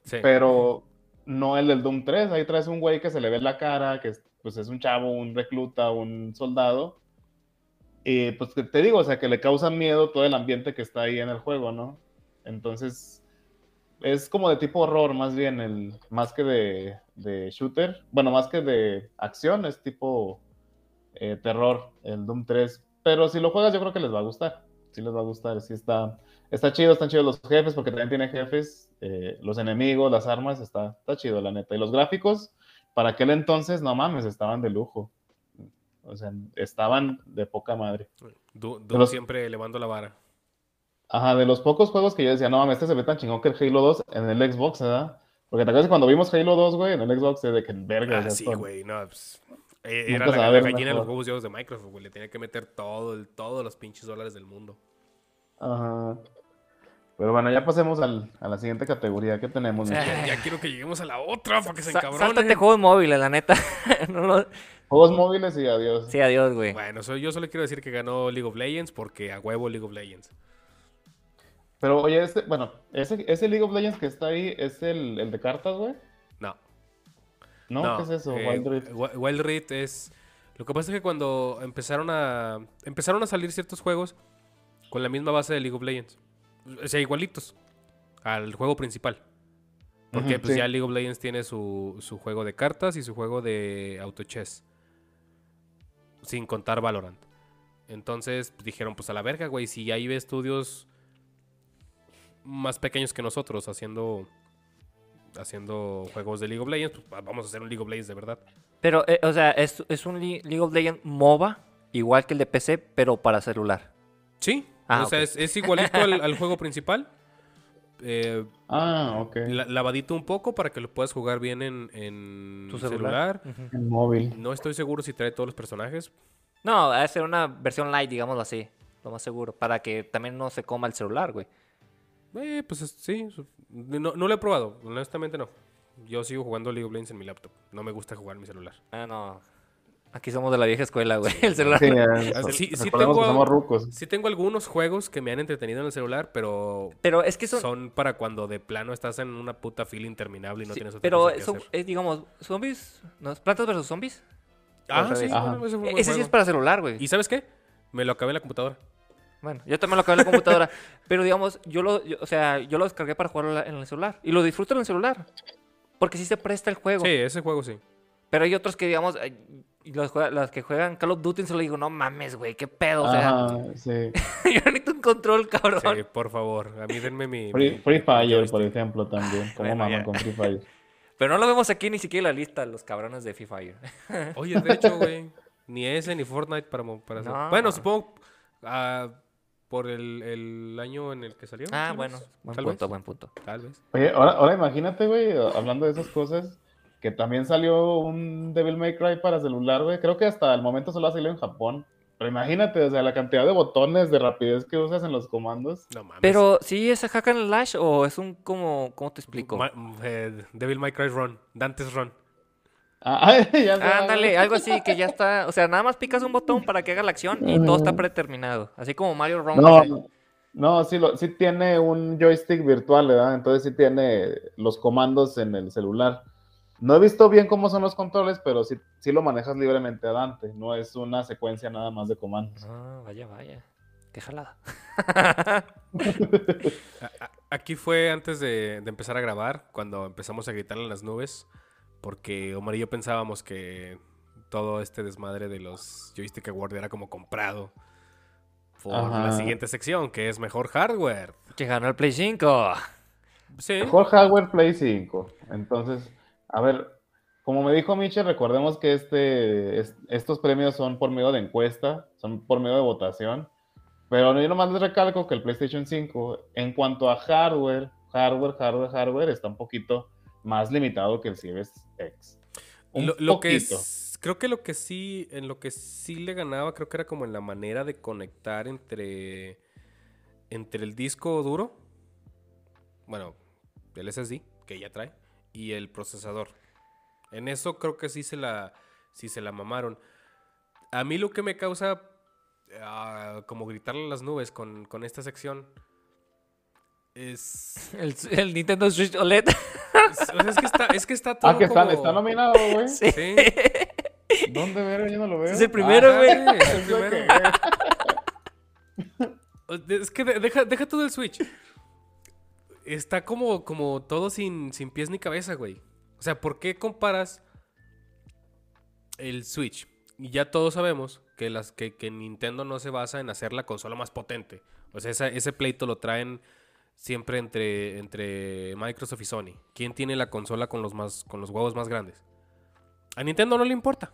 Sí. pero no el del Doom 3. Ahí traes un güey que se le ve la cara, que es, pues es un chavo, un recluta, un soldado. Y pues te digo, o sea, que le causa miedo todo el ambiente que está ahí en el juego, ¿no? Entonces, es como de tipo horror, más bien, el, más que de, de shooter. Bueno, más que de acción, es tipo eh, terror, el Doom 3. Pero si lo juegas, yo creo que les va a gustar. Sí les va a gustar, sí está, está chido, están chidos los jefes, porque también tiene jefes, eh, los enemigos, las armas, está, está chido, la neta. Y los gráficos, para aquel entonces, no mames, estaban de lujo. O sea, estaban de poca madre. Doom siempre elevando la vara. Ajá, de los pocos juegos que yo decía, no mames, este se ve tan chingón que el Halo 2 en el Xbox, ¿verdad? Porque te acuerdas que cuando vimos Halo 2, güey, en el Xbox, de que verga, o Ah, sí, güey. No, pues, Nunca era la, la ver gallina de los huevos de Microsoft, güey. Le tenía que meter todo el- todos los pinches dólares del mundo. Ajá. Pero bueno, ya pasemos al- a la siguiente categoría que tenemos. Michelle. Ay. Ya quiero que lleguemos a la otra para que se encabronen. Sáltate juegos móviles, la neta. No lo- Juegos móviles y adiós. Sí, adiós, güey. Bueno, yo solo quiero decir que ganó League of Legends porque a huevo League of Legends. Pero oye, este, bueno, ese, ese League of Legends que está ahí es el, el de cartas, güey. No. ¿No? ¿Qué es eso? eh, Wild Rift. Wi- Wild Rift es... Lo que pasa es que cuando empezaron a... Empezaron a salir ciertos juegos con la misma base de League of Legends. O sea, igualitos al juego principal. Porque pues sí. ya League of Legends tiene su, su juego de cartas y su juego de auto chess. Sin contar Valorant. Entonces pues, dijeron, pues a la verga, güey, si ahí ve estudios más pequeños que nosotros haciendo haciendo juegos de League of Legends, pues vamos a hacer un League of Legends de verdad. Pero, eh, o sea, es, es un Le- League of Legends MOBA, igual que el de PC, pero para celular. Sí, Ah, o sea, es, es igualito al, al juego principal. eh, Ah, ok. la- lavadito un poco para que lo puedas jugar bien en, en Tu celular. En móvil. No estoy seguro si trae todos los personajes. No, va a ser una versión light, digámoslo así. Lo más seguro. Para que también no se coma el celular, güey. Eh, pues es- sí, no, no lo he probado, honestamente no. Yo sigo jugando League of Legends en mi laptop. No me gusta jugar en mi celular. Ah, no. Aquí somos de la vieja escuela, güey. El celular. Sí, no- sí- sí tengo- que somos rucos. Sí tengo algunos juegos que me han entretenido en el celular, pero Pero es que son. son para cuando de plano estás en una puta fila interminable y no sí, tienes otra pero cosa que son, hacer. eh, digamos, zombies. ¿no? ¿Plantas versus zombies? Ah, sí, revés. Ajá. bueno, ese buen Ese sí es para celular, güey. ¿Y sabes qué? Me lo acabé en la computadora. Bueno, yo también lo acabé en la computadora. pero digamos, yo lo, yo- o sea, yo lo descargué para jugarlo en el celular. Y lo disfruto en el celular. Porque sí se presta el juego. Sí, ese juego sí. Pero hay otros que, digamos, los, los que juegan Call of Duty, se lo digo, no mames, güey, qué pedo. O sea, Ajá, sí. yo necesito un control, cabrón. Sí, por favor. A mí denme mi. Free, mi- Free mi Fire, por ejemplo, también. Como Bueno, maman ya. con Free Fire. Pero no lo vemos aquí ni siquiera en la lista, los cabrones de Free Fire. Oye, de hecho, güey. Ni ese ni Fortnite para. hacer- No. Bueno, supongo. ah, por el, el año en el que salió. Ah, bueno, buen punto, vez. buen punto. Tal vez. Oye, ahora, ahora imagínate, güey, hablando de esas cosas, que también salió un Devil May Cry para celular, güey. Creo que hasta el momento solo ha salido en Japón. Pero imagínate, o sea, la cantidad de botones de rapidez que usas en los comandos. No mames. Pero, ¿sí es hack and slash o es un como, ¿cómo te explico? Ma- eh, Devil May Cry Run. Dante's Run. Ah, Ándale, algo así que ya está, o sea, nada más picas un botón para que haga la acción y todo está predeterminado, así como Mario Run. ese. No, no, sí, lo, sí tiene un joystick virtual, ¿verdad? Entonces sí tiene los comandos en el celular. No he visto bien cómo son los controles, pero sí, sí lo manejas libremente a Dante. No es una secuencia nada más de comandos. Ah, vaya, vaya. Qué jalada. Aquí fue antes de, de empezar a grabar, cuando empezamos a gritar en las nubes, porque Omar y yo pensábamos que todo este desmadre de los Joystick Award era como comprado por la siguiente sección, que es mejor hardware. Que ganó el Play 5. Sí. Mejor hardware Play 5. Entonces, a ver, como me dijo Michel, recordemos que este, es- estos premios son por medio de encuesta, son por medio de votación. Pero yo nomás les recalco que el PlayStation 5, en cuanto a hardware, hardware, hardware, hardware, está un poquito más limitado que el Series X. Un Lo, lo que es- creo que lo que sí, en lo que sí le ganaba, creo que era como en la manera de conectar entre, entre el disco duro, bueno, el SSD, que ya trae, y el procesador. En eso creo que sí se la, sí se la mamaron. A mí lo que me causa ah, como gritarle a las nubes con, con esta sección es... El, el Nintendo Switch OLED. es, o sea, es que está, es que está todo Ah, que está, como- está nominado, güey. Sí. Sí. ¿Dónde ver? Yo no lo veo. Es el primero, güey. Es el primero. que- Es que de- deja, deja tú del Switch. Está como, como todo sin, sin pies ni cabeza, güey. O sea, ¿por qué comparas el Switch? Y ya todos sabemos que, las, que, que Nintendo no se basa en hacer la consola más potente. O sea, esa- ese pleito lo traen siempre entre, entre Microsoft y Sony. ¿Quién tiene la consola con los, más, con los huevos más grandes? A Nintendo no le importa.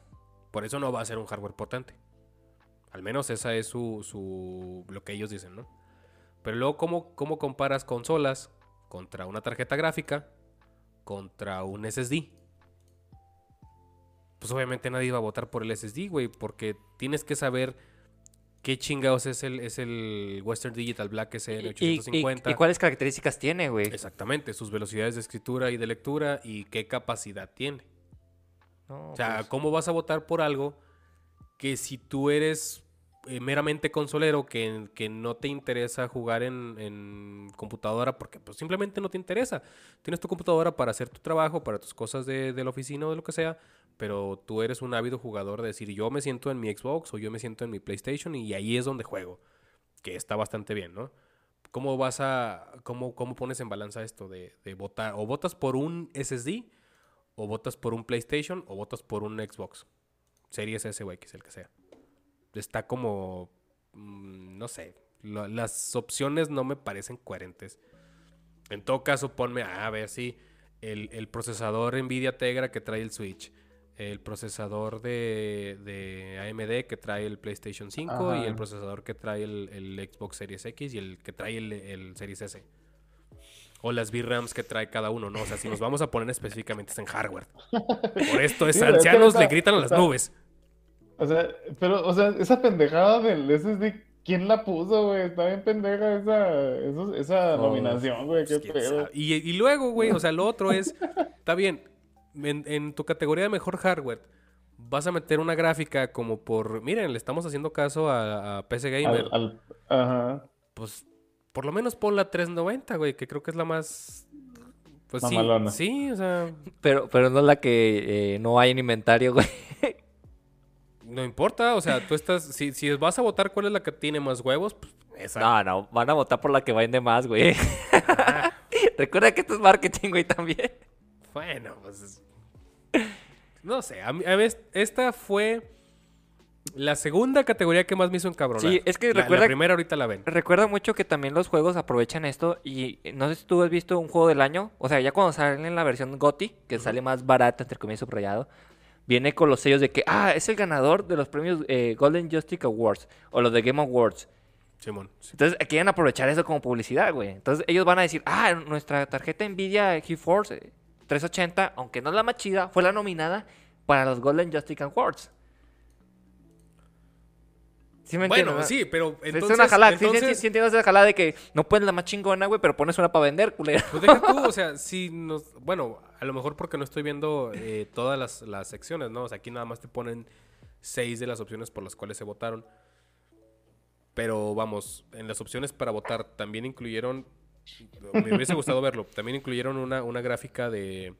Por eso no va a ser un hardware potente. Al menos esa es su, su lo que ellos dicen, ¿no? Pero luego, ¿cómo, ¿cómo comparas consolas contra una tarjeta gráfica contra un SSD? Pues obviamente nadie va a votar por el SSD, güey, porque tienes que saber qué chingados es el, es el Western Digital Black SN ¿Y, y, 850. y cuáles características tiene, güey? Exactamente, sus velocidades de escritura y de lectura y qué capacidad tiene. No, O sea, pues, ¿cómo vas a votar por algo que si tú eres eh, meramente consolero, que, que no te interesa jugar en, en computadora porque pues, simplemente no te interesa? Tienes tu computadora para hacer tu trabajo, para tus cosas de, de la oficina o de lo que sea, pero tú eres un ávido jugador de decir, yo me siento en mi Xbox o yo me siento en mi PlayStation y ahí es donde juego, que está bastante bien, ¿no? ¿Cómo vas a, cómo, cómo pones en balanza esto de, de votar? O votas por un SSD, o votas por un PlayStation, o votas por un Xbox. Series S o X, el que sea. Está como, mm, no sé, lo- las opciones no me parecen coherentes. En todo caso, ponme a ver si el, el procesador Nvidia Tegra que trae el Switch, el procesador de, de AMD que trae el PlayStation 5 y el procesador que trae el, el Xbox Series X y el que trae el, el Series S. O las VRAMs que trae cada uno, ¿no? O sea, si nos vamos a poner específicamente es en hardware. Por esto es Sí, pero es que ancianos le gritan a las está- nubes. O sea, pero, o sea, esa pendejada del SSD, ¿quién la puso, güey? Está bien pendeja esa, eso- esa Oh, nominación, güey, qué pedo. Y, y luego, güey, o sea, lo otro es, está bien, en, en tu categoría de mejor hardware, vas a meter una gráfica como por, miren, le estamos haciendo caso a, a PC Gamer. Al- al- ajá. Pues, por lo menos pon la 390, güey, que creo que es la más... Pues sí, Mamalona. sí, o sea, Pero, pero no es la que eh, no hay en inventario, güey. No importa, o sea, tú estás, si, si vas a votar cuál es la que tiene más huevos, pues esa. No, no, van a votar por la que vende más, güey. Recuerda que esto es marketing, güey, también. Bueno, pues. es- No sé, a mí, a mí es- esta fue la segunda categoría que más me hizo encabronar. Sí, es que La- la, recuerda- primera ahorita la ven. Recuerda mucho que también los juegos aprovechan esto y no sé si tú has visto un juego del año, o sea, ya cuando sale en la versión GOTY, que sale más barata, entre comillas subrayado, viene con los sellos de que, ah, es el ganador de los premios eh, Golden Joystick Awards o los de Game Awards. Simón. sí. Entonces, eh, quieren aprovechar eso como publicidad, güey. Entonces, ellos van a decir, ah, nuestra tarjeta Nvidia GeForce eh, 380, aunque no es la más chida, fue la nominada para los Golden Joystick Awards. ¿Sí me Bueno, entiendes, no? sí, pero entonces. es una jalada. Sí, sí, entonces, sí, sí entiendo esa jalada de que no pones la más chingona, güey, pero pones una para vender, culero. Pues deja tú, o sea, si nos. Bueno, a lo mejor porque no estoy viendo eh, todas las, las secciones, ¿no? O sea, aquí nada más te ponen seis de las opciones por las cuales se votaron. Pero vamos, en las opciones para votar también incluyeron. Me hubiese gustado verlo. También incluyeron una, una gráfica de.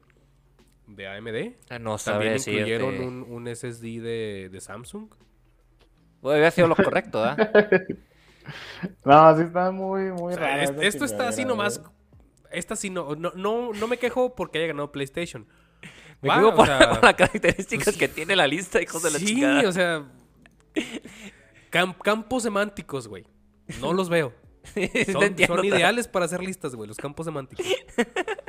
De AMD. Ah, No También incluyeron un, un SSD de, de Samsung. Güey, Hubiera sido lo correcto, ¿verdad? No, sí está muy, muy O sea, rara es- esa esto está así nomás. Esta sí no, no, no, no me quejo porque haya ganado PlayStation. Me Va, quedo o por sea, las características que tiene la lista, hijos de la sí, chingada. o sea. cam- campos semánticos, güey. No los veo. Sí, Son, son ideales para hacer listas, güey. Los campos semánticos.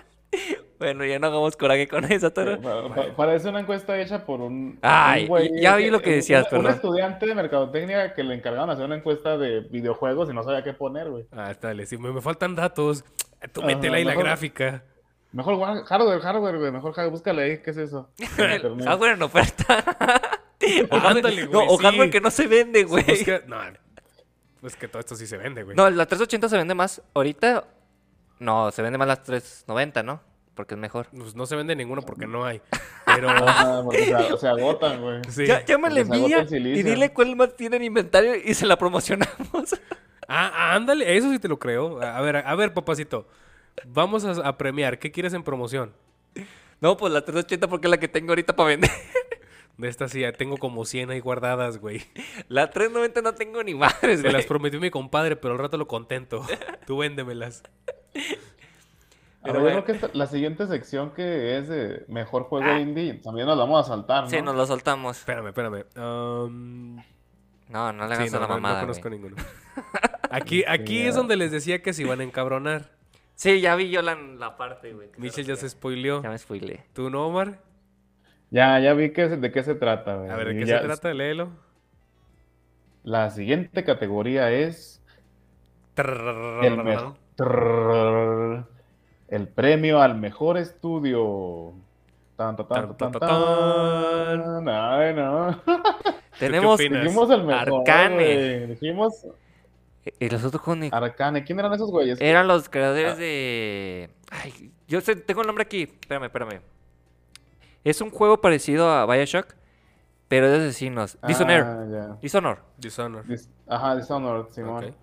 Bueno, ya no hagamos coraje con eso, Toro. Pa- pa- Parece una encuesta hecha por un. Ay, un güey ya vi lo que decías, un, un estudiante de mercadotecnia que le encargaron hacer una encuesta de videojuegos y no sabía qué poner, güey. Ah, dale. Si me, me faltan datos, tú Ajá, métela ahí la gráfica. Mejor hardware, hardware, güey. Mejor hardware, búscale ahí, ¿qué es eso? Hardware en oferta. o, hardware, Ándale, no, güey, o sí. hardware que no se vende, güey. Busca- no, pues que todo esto sí se vende, güey. No, la 380 se vende más. Ahorita, no, se vende más la 390, ¿no? Porque es mejor. Pues no se vende ninguno porque no hay. Pero Ajá, porque se, se agotan, güey. sí. Ya, se agota envía y dile cuál más tiene en inventario y se la promocionamos. Ah, ah, ándale, eso sí te lo creo. A ver, a ver, papacito. Vamos a, a premiar. ¿Qué quieres en promoción? No, pues la 380 porque es la que tengo ahorita para vender. De estas sí, ya tengo como 100 ahí guardadas, güey. La 390 no tengo ni madres, Se güey. las prometió mi compadre, pero al rato lo contento. Tú véndemelas. Pero ver, bueno. creo que esta- la siguiente sección que es de mejor juego Ah. indie, también nos la vamos a saltar, ¿no? Sí, nos lo soltamos. Espérame, espérame. Um, No, no le sí, hagas no, a la no, no mamada, conozco güey. ninguno. Aquí, aquí ya. es donde les decía que se iban a encabronar. Sí, ya vi yo la, la parte, güey. que Michel se ya se spoileó. Ya me spoileé. ¿Tú no, Omar? Ya, ya vi que, de qué se trata, güey. A ver, ¿de qué ya- se trata? Léelo. La siguiente categoría es el, mejor- Trrrr. El premio al mejor estudio. Tan, tan, tan, Tan, tan. Ay, no. Tenemos? Dijimos el mejor. Arcane. Dijimos Y los otros ni- Arcane. ¿Quién eran esos güeyes? Eran los creadores Ah. de. Ay, yo sé, tengo el nombre aquí. Espérame, espérame. Es un juego parecido a Bioshock, pero de asesinos. Dishonored. Ah, ya. Dishonor. Dishonor. Dis- Ajá, Dishonored, Simón. Ok.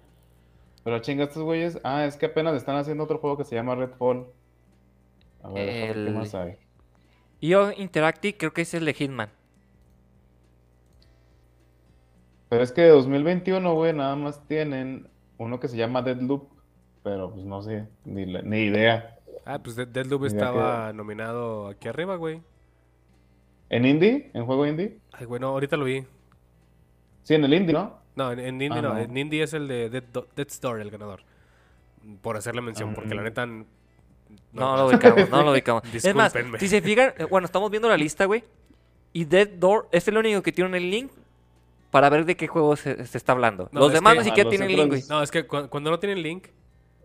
Pero chinga, estos güeyes. Ah, es que apenas están haciendo otro juego que se llama Redfall. A ver, déjame ver El- ¿qué más hay? IO Interactive, creo que es el de Hitman. Pero es que de 2021, güey, nada más tienen uno que se llama Deadloop. Pero pues no sé, ni, la- ni idea. Ah, pues Dead- Deadloop estaba nominado aquí arriba, güey. ¿En indie? ¿En juego indie? Ay, bueno, ahorita lo vi. Sí, en el indie, ¿no? No, en, en Indie Ah, no. no. En Indie es el de Dead, Death's Door, el ganador. Por hacerle mención, porque la Ah. neta... No, lo ubicamos, no lo ubicamos. es más, si se fijan, eh, bueno, estamos viendo la lista, güey. Y Dead Door es el único que tiene el link para ver de qué juego se, se está hablando. No, los demás ni siquiera Ah, tienen link, güey. otros- No, es que cu- cuando no tienen link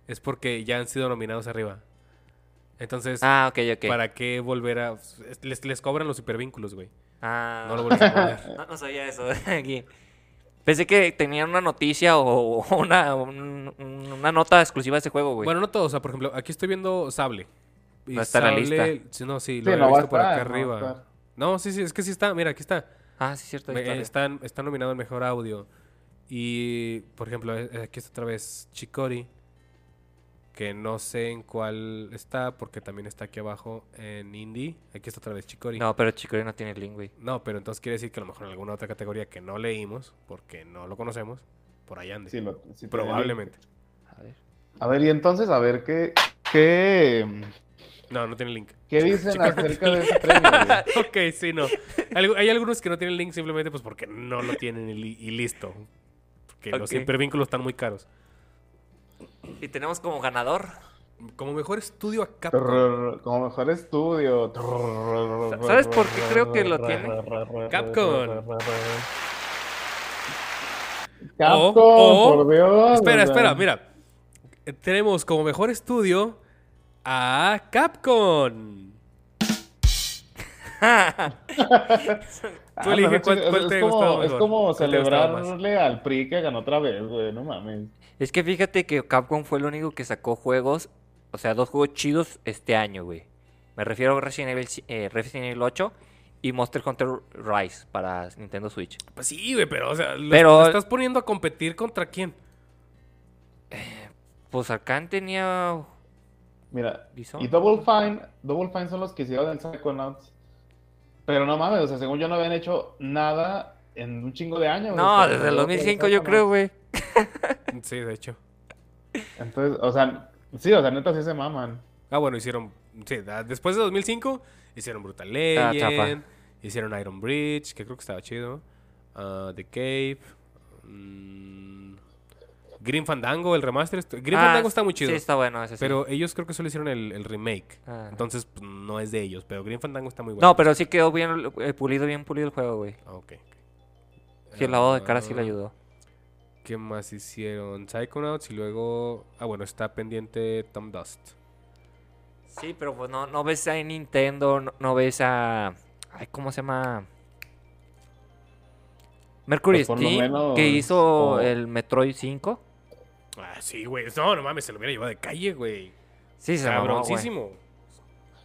es porque ya han sido nominados arriba. Entonces, Ah, ok, ok. ¿para qué volver a...? Les, les cobran los hipervínculos, güey. Ah, No lo vuelves a poner. No, no sabía eso aquí. Pensé que tenían una noticia o una, un- un- una nota exclusiva de ese juego, güey. Bueno, no todos. O sea, por ejemplo, aquí estoy viendo Sable. Y No está en la Sí, no, sí, lo Sí, he no visto por acá no arriba. No, sí, sí, es que sí está. Mira, aquí está. ah, sí, cierto. Me- está. eh, Están, está nominado en Mejor Audio. Y, por ejemplo, eh, aquí está otra vez Chicori. Que no sé en cuál está, porque también está aquí abajo en Indie. Aquí está otra vez Chicori. No, pero Chicory no tiene link, güey. No, pero entonces quiere decir que a lo mejor en alguna otra categoría que no leímos, porque no lo conocemos, por ahí ande. Sí, lo- sí Probablemente. A ver. A ver, y entonces, a ver, ¿qué, qué, No, no tiene link. qué dicen acerca de ese premio, güey? ok, sí, no. Hay algunos que no tienen link simplemente pues porque no lo tienen y, li- y listo. Porque los Ok. hipervínculos están muy caros. Y tenemos como ganador. Como mejor estudio a Capcom. Como mejor estudio. ¿Sabes por qué creo que lo tiene? Capcom. Capcom, O- o- por Dios. Espera, espera, mira. Eh, Tenemos como mejor estudio a Capcom. Tú Ah, elige cuál, es- cuál es te como- gustaba Es como celebrarle al PRI que ganó otra vez, güey. No mames. Es que fíjate que Capcom fue el único que sacó juegos, o sea, dos juegos chidos este año, güey. Me refiero a Resident Evil, eh, Resident Evil 8 y Monster Hunter Rise para Nintendo Switch. Pues sí, güey, pero, o sea, lo- Pero- lo estás poniendo a competir contra quién? Pues Arcane tenía... Mira, Bison. y Double Fine, Double Fine son los que hicieron el Psychonauts. Pero no mames, o sea, según yo no habían hecho nada en un chingo de años. No, o sea, desde el luego que 2005 yo creo, güey. Sí, de hecho. Entonces, o sea, sí, o sea, neta sí se maman. Ah, bueno, hicieron. Sí, después de 2005 hicieron Brutal Ah. Legend. hicieron Iron Bridge, que creo que estaba chido. ah, The Cave. mm, Green Fandango, el remaster. Green Ah, Fandango está muy chido. Sí, está bueno ese sí. Pero ellos creo que solo hicieron el, el remake. Ah. Entonces pues, no es de ellos. Pero Green Fandango está muy bueno. No, pero sí quedó bien eh, pulido, bien pulido el juego, güey. Ah, ok. Sí, el lavado de cara sí le Ah, ayudó. ¿Qué más hicieron? Psychonauts y luego... Ah, bueno, está pendiente Tom Dust. Sí, pero pues no, no ves a Nintendo, no, no ves a... Ay, ¿cómo se llama? Mercury Pues Steam, menos, que hizo el Metroid 5. Ah, sí, güey. No, no mames, se lo hubiera llevado de calle, güey. Sí, se. Cabroncísimo.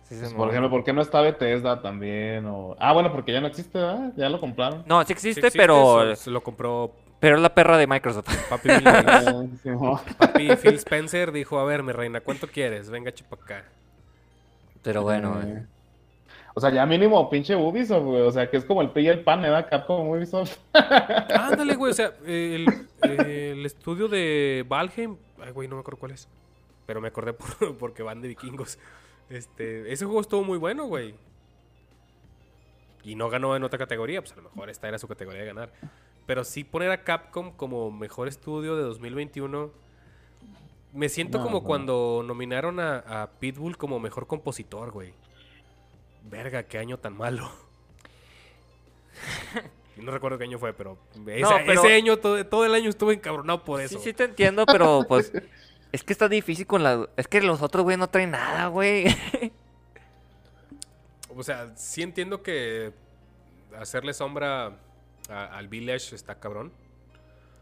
Sí, se Pues, por ejemplo, ¿por qué no está Bethesda también? O... Ah, bueno, porque ya no existe, ¿verdad? Ya lo compraron. No, sí Sí existe, existe, pero, se lo compró pero es la perra de Microsoft. Papi. Papi Phil Spencer dijo, a ver, mi reina, ¿cuánto quieres? Venga, chipa acá. Pero bueno, güey. Eh, O sea, ya mínimo pinche Ubisoft, güey. O sea, que es como el pi y el pan, ¿verdad? Capcom Ubisoft. Ándale, güey, o sea, el, el estudio de Valheim, ay, güey, no me acuerdo cuál es, pero me acordé por- porque van de vikingos. Este, ese juego estuvo muy bueno, güey. Y no ganó en otra categoría, pues a lo mejor esta era su categoría de ganar. Pero sí poner a Capcom como mejor estudio de 2021. Me siento No, como no. cuando nominaron a, a Pitbull como mejor compositor, güey. Verga, qué año tan malo. No recuerdo qué año fue, pero, esa- pero- ese año, todo, todo el año estuve encabronado por Sí, eso. sí te entiendo, pero pues es que está difícil con la... Es que los otros, güey, no traen nada, güey. O sea, sí entiendo que hacerle sombra a- al Village está cabrón.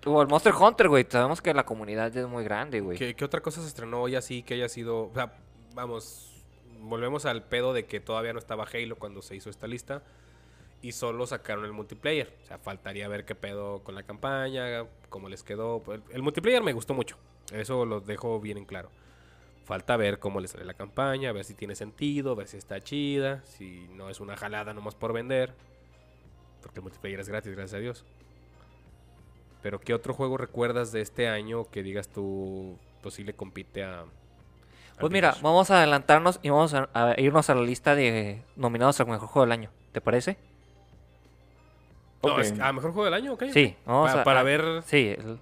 o el Monster Hunter, güey. Sabemos que la comunidad es muy grande, güey. ¿Qué, qué otra cosa se estrenó hoy así que haya sido... O sea, vamos, volvemos al pedo de que todavía no estaba Halo cuando se hizo esta lista. Y solo sacaron el multiplayer. O sea, faltaría ver qué pedo con la campaña, cómo les quedó. El, el multiplayer me gustó mucho. Eso lo dejo bien en claro. Falta ver cómo les sale la campaña, ver si tiene sentido, ver si está chida, si no es una jalada nomás por vender. Porque el multiplayer es gratis, gracias a Dios. Pero ¿qué otro juego recuerdas de este año que digas tú, pues sí le compite a... al Pues mira, vamos a adelantarnos y vamos a, a irnos a la lista de nominados al mejor juego del año. ¿Te parece? No, es- ¿A mejor juego del año? ok. Sí, vamos Pa- a- para a- ver... Sí. el-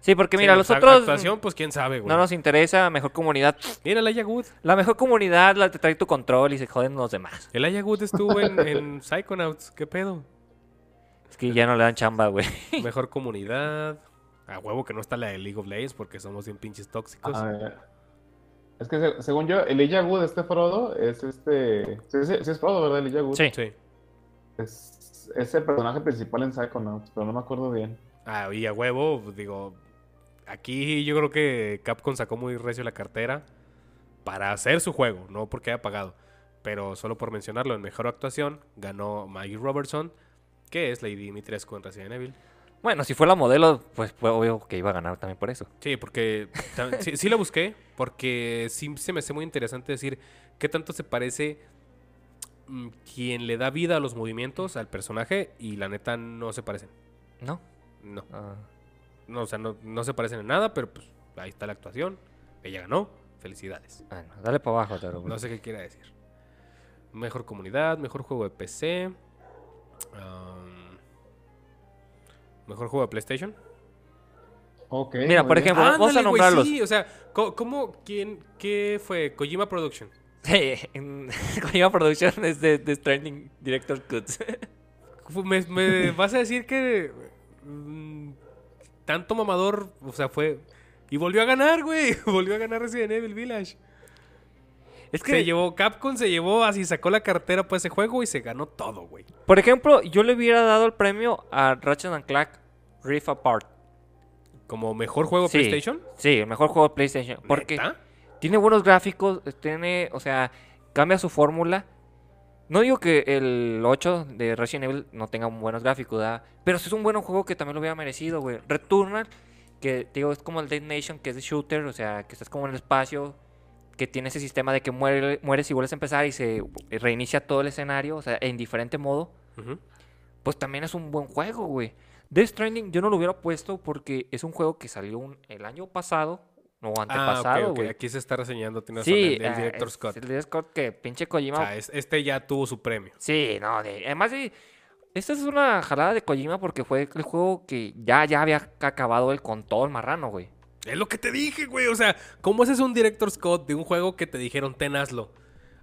Sí, porque mira, los otros Actuación, pues quién sabe, güey. no nos interesa. Mejor comunidad. Mira, el Aya Good. La mejor comunidad la te trae tu control y se joden los demás. El Aya Good estuvo en, en Psychonauts. ¿Qué pedo? Es que ya no le dan chamba, güey. Mejor comunidad. A huevo que no está la de League of Legends porque somos bien pinches tóxicos. A ver. Es que se- según yo, Elijah Wood, este Frodo, es este. Sí, sí, sí es Frodo, ¿verdad? Elijah Wood. Sí. Sí. Es, es el personaje principal en Psychonauts, pero no me acuerdo bien. Ah, y a huevo, digo, aquí yo creo que Capcom sacó muy recio la cartera para hacer su juego, no porque haya pagado. Pero solo por mencionarlo, en mejor actuación ganó Maggie Robertson, que es Lady Dimitrescu en Resident Evil. Bueno, si fue la modelo, pues fue obvio que iba a ganar también por eso. Sí, porque sí, sí la busqué, porque sí se me hace muy interesante decir qué tanto se parece mm, quien le da vida a los movimientos al personaje y la neta no se parecen. ¿No? No. Ah. No, o sea, no, no se parecen en nada, pero pues ahí está la actuación. Ella ganó. Felicidades. Bueno, dale para abajo, Taro. No sé qué quiera decir. Mejor comunidad, mejor juego de PC. Um, mejor juego de PlayStation. Ok. Mira, por ejemplo, vamos a nombrarlos. sí, o sea, ¿cómo, quién, qué fue? Kojima Production. Sí, en Kojima Production es de, de Stranding Director Cuts. Me vas a decir que mm, tanto mamador, o sea, fue... Y volvió a ganar, güey. Volvió a ganar Resident Evil Village. Es Se llevó Capcom, se llevó así, sacó la cartera para ese juego y se ganó todo, güey. por ejemplo, yo le hubiera dado el premio a Ratchet and Clank Rift Apart. Como mejor juego Sí. PlayStation. Sí, el mejor juego de PlayStation. Porque ¿Neta? tiene buenos gráficos, tiene, o sea, cambia su fórmula. No digo que el 8 de Resident Evil no tenga buenos gráficos, ¿verdad? pero es un buen juego que también lo hubiera merecido, güey. Returnal, que digo, es como el Dead Nation, que es de shooter, o sea, que estás como en el espacio, que tiene ese sistema de que muere- mueres y vuelves a empezar y se reinicia todo el escenario, o sea, en diferente modo. Pues también es un buen juego, güey. Death Stranding yo no lo hubiera puesto porque es un juego que salió un- el año pasado, o Ah, ok, antepasado, ok. güey. Aquí se está reseñando, razón, Sí, el, el ah, director es- Scott. El director Scott que pinche Kojima. O sea, es- este ya tuvo su premio. Sí, no, de- además de... Esta es una jalada de Kojima porque fue el juego que ya, ya había acabado él con todo el marrano, güey. Es lo que te dije, güey. O sea, ¿cómo haces un director Scott de un juego que te dijeron, ten hazlo?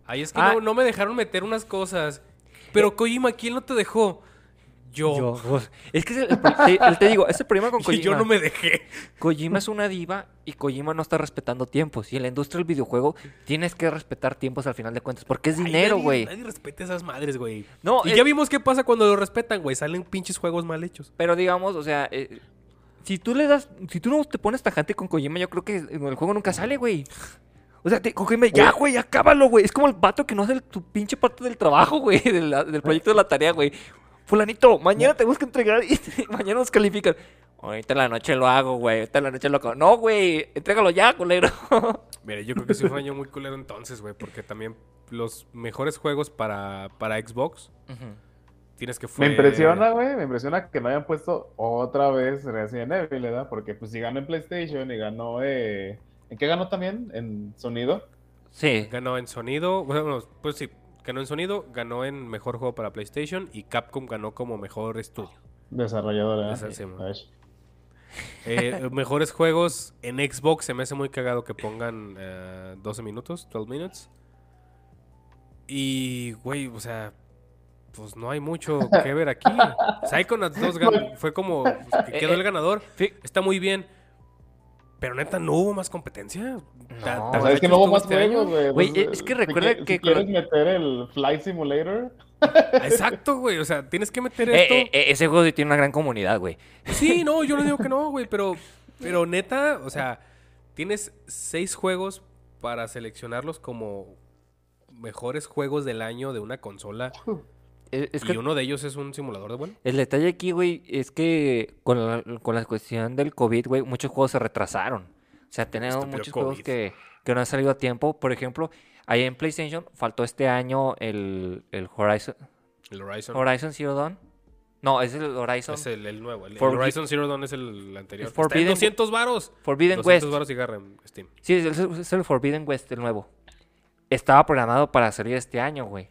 Ahí es que Ah. no, no me dejaron meter unas cosas. Pero Kojima, ¿quién no te dejó? Yo. Yo, es que es el, te, el- te digo, ese problema con Y Kojima. yo no me dejé. Kojima es una diva y Kojima no está respetando tiempos. Y en la industria del videojuego tienes que respetar tiempos al final de cuentas. Porque es Ay, dinero, nadie- güey. Nadie respeta esas madres, güey. No, y eh, ya vimos qué pasa cuando lo respetan, güey. Salen pinches juegos mal hechos. Pero digamos, o sea, eh, si tú le das, si tú no te pones tajante con Kojima, yo creo que el juego nunca sale, güey. O sea, te, Kojima, ya, güey, acábalo, güey. Es como el vato que no hace el- tu pinche parte del trabajo, güey, de la- del proyecto de la tarea, güey. Fulanito, mañana tenemos que entregar y mañana nos califican. Ahorita en la noche lo hago, güey. Ahorita en la noche lo hago. No, güey, entrégalo ya, culero. Mira, yo creo que sí fue un año muy culero entonces, güey. Porque también los mejores juegos para, para Xbox tienes que fue... Me impresiona, güey, me impresiona que no hayan puesto otra vez Resident Evil, ¿verdad? Porque pues si ganó en PlayStation y ganó... Eh... ¿En qué ganó también? ¿En sonido? Sí. Ganó en sonido. Bueno, pues sí. Ganó en sonido, ganó en mejor juego para PlayStation y Capcom ganó como mejor estudio. Desarrolladora. Esa sí, man. Ay. Eh, mejores juegos en Xbox se me hace muy cagado que pongan eh, 12 minutos, 12 minutes. Y, güey, o sea, pues no hay mucho que ver aquí. Psychonauts 2 gan- fue como pues, que quedó el ganador. Fi- Está muy bien. Pero neta, no hubo más competencia. No. O sea, es que no hubo más este juegos, güey. Güey, Pues, es que recuerda que Si quieres meter el Flight Simulator... Exacto, güey. O sea, tienes que meter Eh, esto. eh, eh, ese juego tiene una gran comunidad, güey. Sí, no, yo no digo que no, güey, pero, pero neta, o sea, tienes seis juegos para seleccionarlos como mejores juegos del año de una consola Es, es y que uno de ellos es un simulador de vuelo. el detalle aquí, güey, es que con la, con la cuestión del COVID, güey, muchos juegos se retrasaron. O sea, tenemos Estúpido muchos juegos COVID. que, que no han salido a tiempo. Por ejemplo, ahí en PlayStation faltó este año el, el Horizon, El Horizon Horizon Zero Dawn. No, es el Horizon es el, el nuevo. El, el Horizon Zero Dawn es el anterior. El Está en Forbidden- 200 varos. Forbidden 200 West. varos y garra Steam. Sí, es el, es el Forbidden West, el nuevo. Estaba programado para salir este año, güey.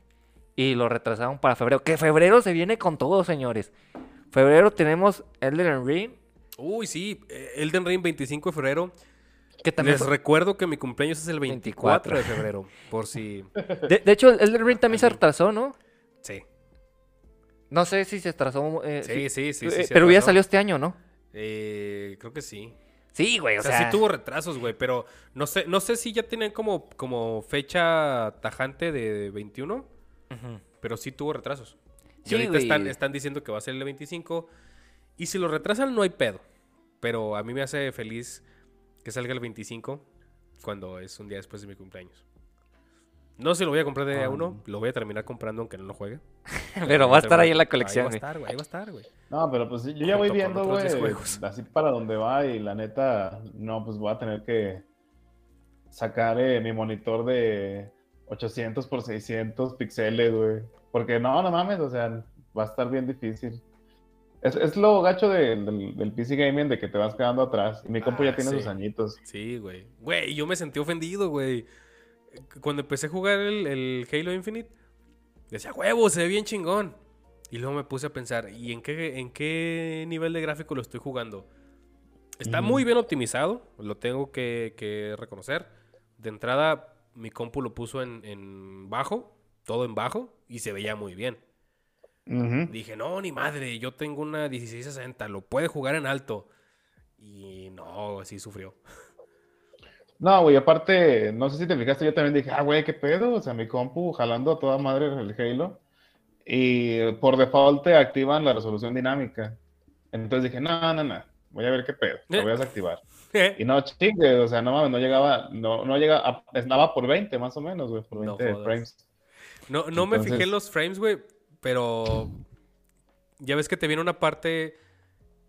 Y lo retrasaron para febrero. Que febrero se viene con todo, señores. Febrero tenemos Elden Ring. Uy, sí, eh, Elden Ring 25 de febrero. Que también Les fue- recuerdo que mi cumpleaños es el 24 24. de febrero, por si... de, de hecho, el Elden Ring también se retrasó, ¿no? Sí, No sé si se atrasó. eh, sí, sí, sí. eh, sí, sí pero ya salió este año, ¿no? Eh, creo que sí. Sí, güey, O sea, sí tuvo retrasos, güey, pero no sé, no sé si ya tienen como, como fecha tajante de 21, Pero sí tuvo retrasos. Y Sí, ahorita güey. están, están diciendo que va a ser el 25. Y si lo retrasan, no hay pedo. Pero a mí me hace feliz que salga el 25 cuando es un día después de mi cumpleaños. No sé si lo voy a comprar de a uno, lo voy a terminar comprando aunque no lo juegue. Pero va a estar ahí en la Ahí colección, va a estar, güey. Ahí va a estar, güey. No, pero pues yo ya voy Junto viendo, otros 10 güey, así para dónde va y la neta, no, pues voy a tener que sacar eh, mi monitor de 800 por 600 píxeles, güey. Porque no, no mames, o sea, va a estar bien difícil. Es, es lo gacho de- del, del PC Gaming de que te vas quedando atrás. Y mi compu Ah, ya tiene sí. sus añitos. Sí, güey. Güey, yo me sentí ofendido, güey. Cuando empecé a jugar el, el Halo Infinite, decía, huevo, se ve bien chingón. Y luego me puse a pensar, ¿y en qué, en qué nivel de gráfico lo estoy jugando? Está muy bien optimizado, lo tengo que, que reconocer. De entrada, mi compu lo puso en, en bajo, todo en bajo, y se veía muy bien. Dije, no, ni madre, yo tengo una 1660, lo puede jugar en alto. Y no, sí sufrió. No, güey, aparte, no sé si te fijaste, yo también dije, ah, güey, qué pedo, o sea, mi compu jalando a toda madre el Halo. Y por default te activan la resolución dinámica. Entonces dije, no, no, no, voy a ver qué pedo, lo voy a desactivar. Y no chingue, o sea, no mames, no llegaba, no, no llegaba, estaba por 20 más o menos, güey, por No 20 jodas. frames. No, no me fijé en los frames, güey, pero ya ves que te viene una parte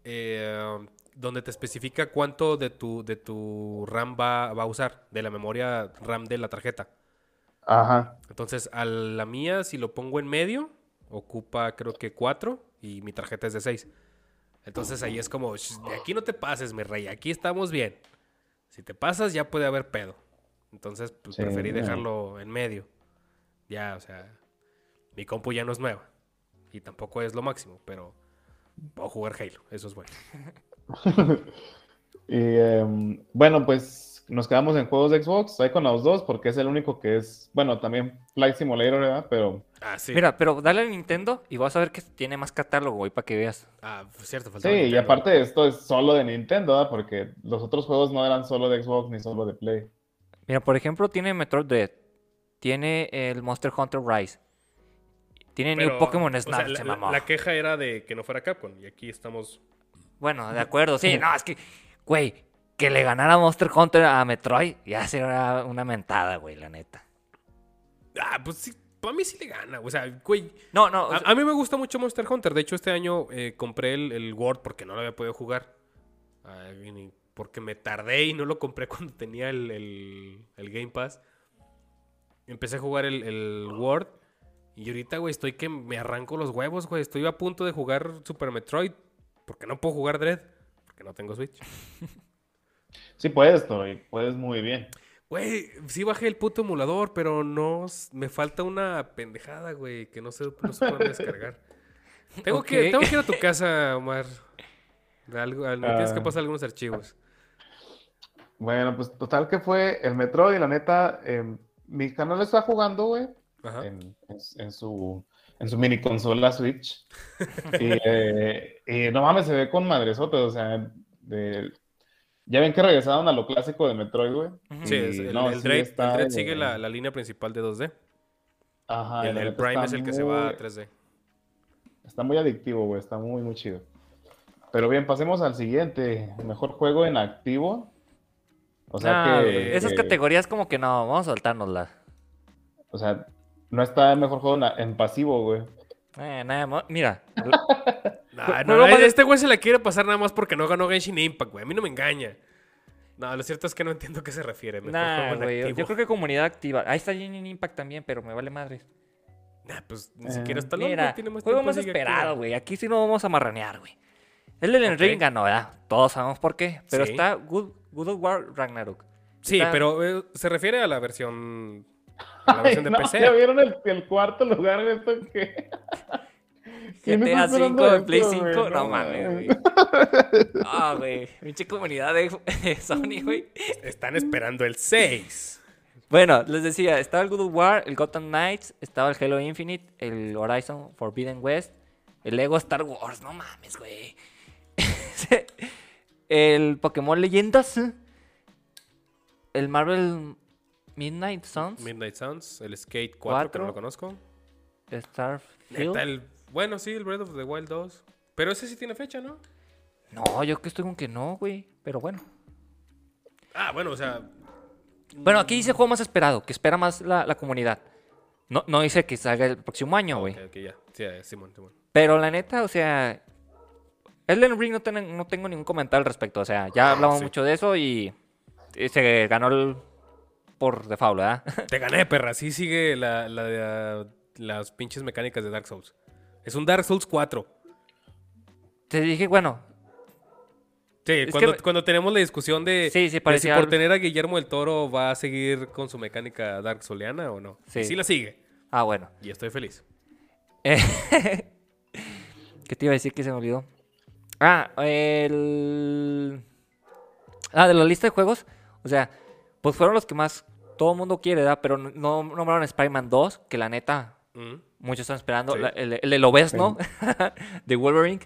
eh, donde te especifica cuánto de tu, de tu RAM va, va a usar, de la memoria RAM de la tarjeta. Ajá. Entonces, a la mía, si lo pongo en medio, ocupa creo que 4 y mi tarjeta es de 6. Entonces ahí es como, "Sh, de aquí no te pases, mi rey, aquí estamos bien. Si te pasas, ya puede haber pedo. Entonces, pues, Sí, preferí dejarlo en medio. Ya, o sea, mi compu ya no es nueva. Y tampoco es lo máximo, pero puedo jugar Halo, eso es bueno. Y em, bueno, pues nos quedamos en juegos de Xbox, Psychonauts 2, porque es el único que es, bueno, también Flight Simulator, ¿verdad? Pero Ah, sí. Mira, pero dale a Nintendo y vas a ver que tiene más catálogo, güey, para que veas. Ah, cierto, falta sí, y aparte esto es solo de Nintendo, ¿verdad? Porque los otros juegos no eran solo de Xbox ni solo de Play. Mira, por ejemplo, tiene Metroid Dread, tiene el Monster Hunter Rise, tiene New Pokémon o Snap, sea, se la, mamó. la queja era de que no fuera Capcom. Y aquí estamos. Bueno, de acuerdo, sí, no, es que, güey, que le ganara Monster Hunter a Metroid ya sería una mentada, güey, la neta. Ah, pues sí, para mí sí le gana. O sea, güey. No, no, o A, sea, a mí me gusta mucho Monster Hunter. De hecho, este año eh, compré el, el Word porque no lo había podido jugar. Porque me tardé y no lo compré cuando tenía el, el- el Game Pass. Empecé a jugar el, el Word. Y ahorita, güey, estoy que me arranco los huevos, güey. Estoy a punto de jugar Super Metroid. Porque no puedo jugar Dread. Porque no tengo Switch. Sí puedes, Toy, puedes muy bien. Güey, sí bajé el puto emulador, pero no... Me falta una pendejada, güey. Que no se, no se puede descargar. Tengo, que, tengo que ir a tu casa, Omar. Algo, tienes que Ah. pasar algunos archivos. Bueno, pues total que fue el Metroid y la neta, em, mi canal está jugando, güey, Ajá. en, en- en su, en su mini consola Switch. Y, eh, y no mames, se ve con madresote, o sea, de- ya ven que regresaron a lo clásico de Metroid, güey. Sí, Y el, no, el sí Dread, está el Dread de- sigue la, la línea principal de 2D. Ajá, y el, el Prime es el que se va a muy- 3D. Está muy adictivo, güey, está muy, muy chido. Pero bien, pasemos al siguiente, mejor juego en activo. O sea no, que... esas que- categorías como que no, vamos a soltárnoslas. O sea, no está el mejor juego en, en pasivo, güey. Eh, nada más, mira, Nah, no, no, de- este güey se la quiere pasar nada más porque no ganó Genshin Impact, güey. A mí no me engaña. No, lo cierto es que no entiendo a qué se refiere. nah, güey, yo creo que comunidad activa. Ahí está Genshin Impact también, pero me vale madre. Nah, pues ni Eh, siquiera está loco. Mira, tiene más juego más esperado, güey. Aquí sí no vamos a marranear, güey. El Elden Ok. Ring ganó, ¿verdad? Todos sabemos por qué. Pero Sí. está Good, God of War Ragnarok. Sí, Está- pero eh, se refiere a la versión, la versión de no, PC. ¿Ya vieron el, el cuarto lugar de esto que... ¿Quién GTA está esperando 5 de Play güey? 5, no mames, güey. Ah, güey. Pinche comunidad de Sony, güey. Están esperando el 6. Bueno, les decía, estaba el God of War, el Gotham Knights, estaba el Halo Infinite, el Horizon Forbidden West, el Lego Star Wars, no mames, güey. el Pokémon Leyendas, el Marvel Midnight Suns, Midnight Suns, el Skate 4, que Cuatro. no lo conozco. Starfield. Neta, el, bueno, sí, el Breath of the Wild 2. Pero ese sí tiene fecha, ¿no? No, yo que estoy con que no, güey. Pero bueno. Ah, bueno, o sea, Bueno, aquí dice juego más esperado, que espera más la, la comunidad. No, no dice que salga el próximo año, güey. ok, ya. Sí, eh, Simón, Simón. Pero la neta, o sea, Elden Ring no, ten- no tengo ningún comentario al respecto. O sea, ya hablamos sí. mucho de eso y, y se ganó el por default, ¿verdad? Te gané, perra. Sí sigue la, ah, las pinches mecánicas de Dark Souls. Es un Dark Souls 4. Te dije, bueno, Sí, cuando, que- cuando tenemos la discusión de, Sí, sí, de si por tener a Guillermo del Toro va a seguir con su mecánica Dark Souliana o no. Sí. Sí la sigue. ah, bueno. Y estoy feliz. Eh, ¿Qué te iba a decir que se me olvidó? Ah, el... Ah, de la lista de juegos. O sea, pues fueron los que más todo el mundo quiere, ¿verdad? Pero no no nombraron Spider-Man 2, que la neta, Mm. muchos están esperando. Sí. La- el, el de Lobezno, de Wolverine.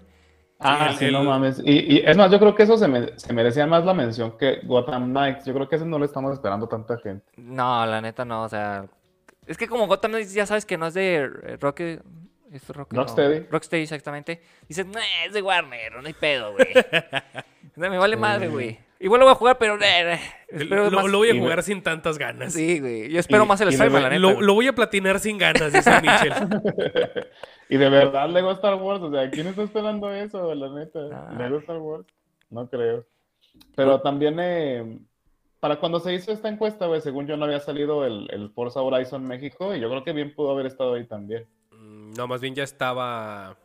Ah, el- sí, no el- mames. Y, y es más, yo creo que eso se, me- se merecía más la mención que Gotham Knights. Yo creo que ese no lo estamos esperando tanta gente. No, la neta no, o sea... Es que como Gotham Knights ya sabes que no es de Rocket... ¿Es Rocket? No, Rocksteady. Rocksteady, exactamente. Dices, no, es de Warner, no hay pedo, güey. O sea, me vale madre, güey. Igual lo voy a jugar, pero... eh, eh, espero Lo, más- lo voy a y me- jugar sin tantas ganas. Sí, güey. Yo espero Y- más el Spider-Man, la neta. Lo, voy a platinar sin ganas, dice Michel. Y de verdad Lego Star Wars, o sea, ¿quién está esperando eso, la neta? Ah. Lego Star Wars, no creo. Pero también, eh, para cuando se hizo esta encuesta, güey, según yo no había salido el, el Forza Horizon México, y yo creo que bien pudo haber estado ahí también. Mm, no, más bien ya estaba.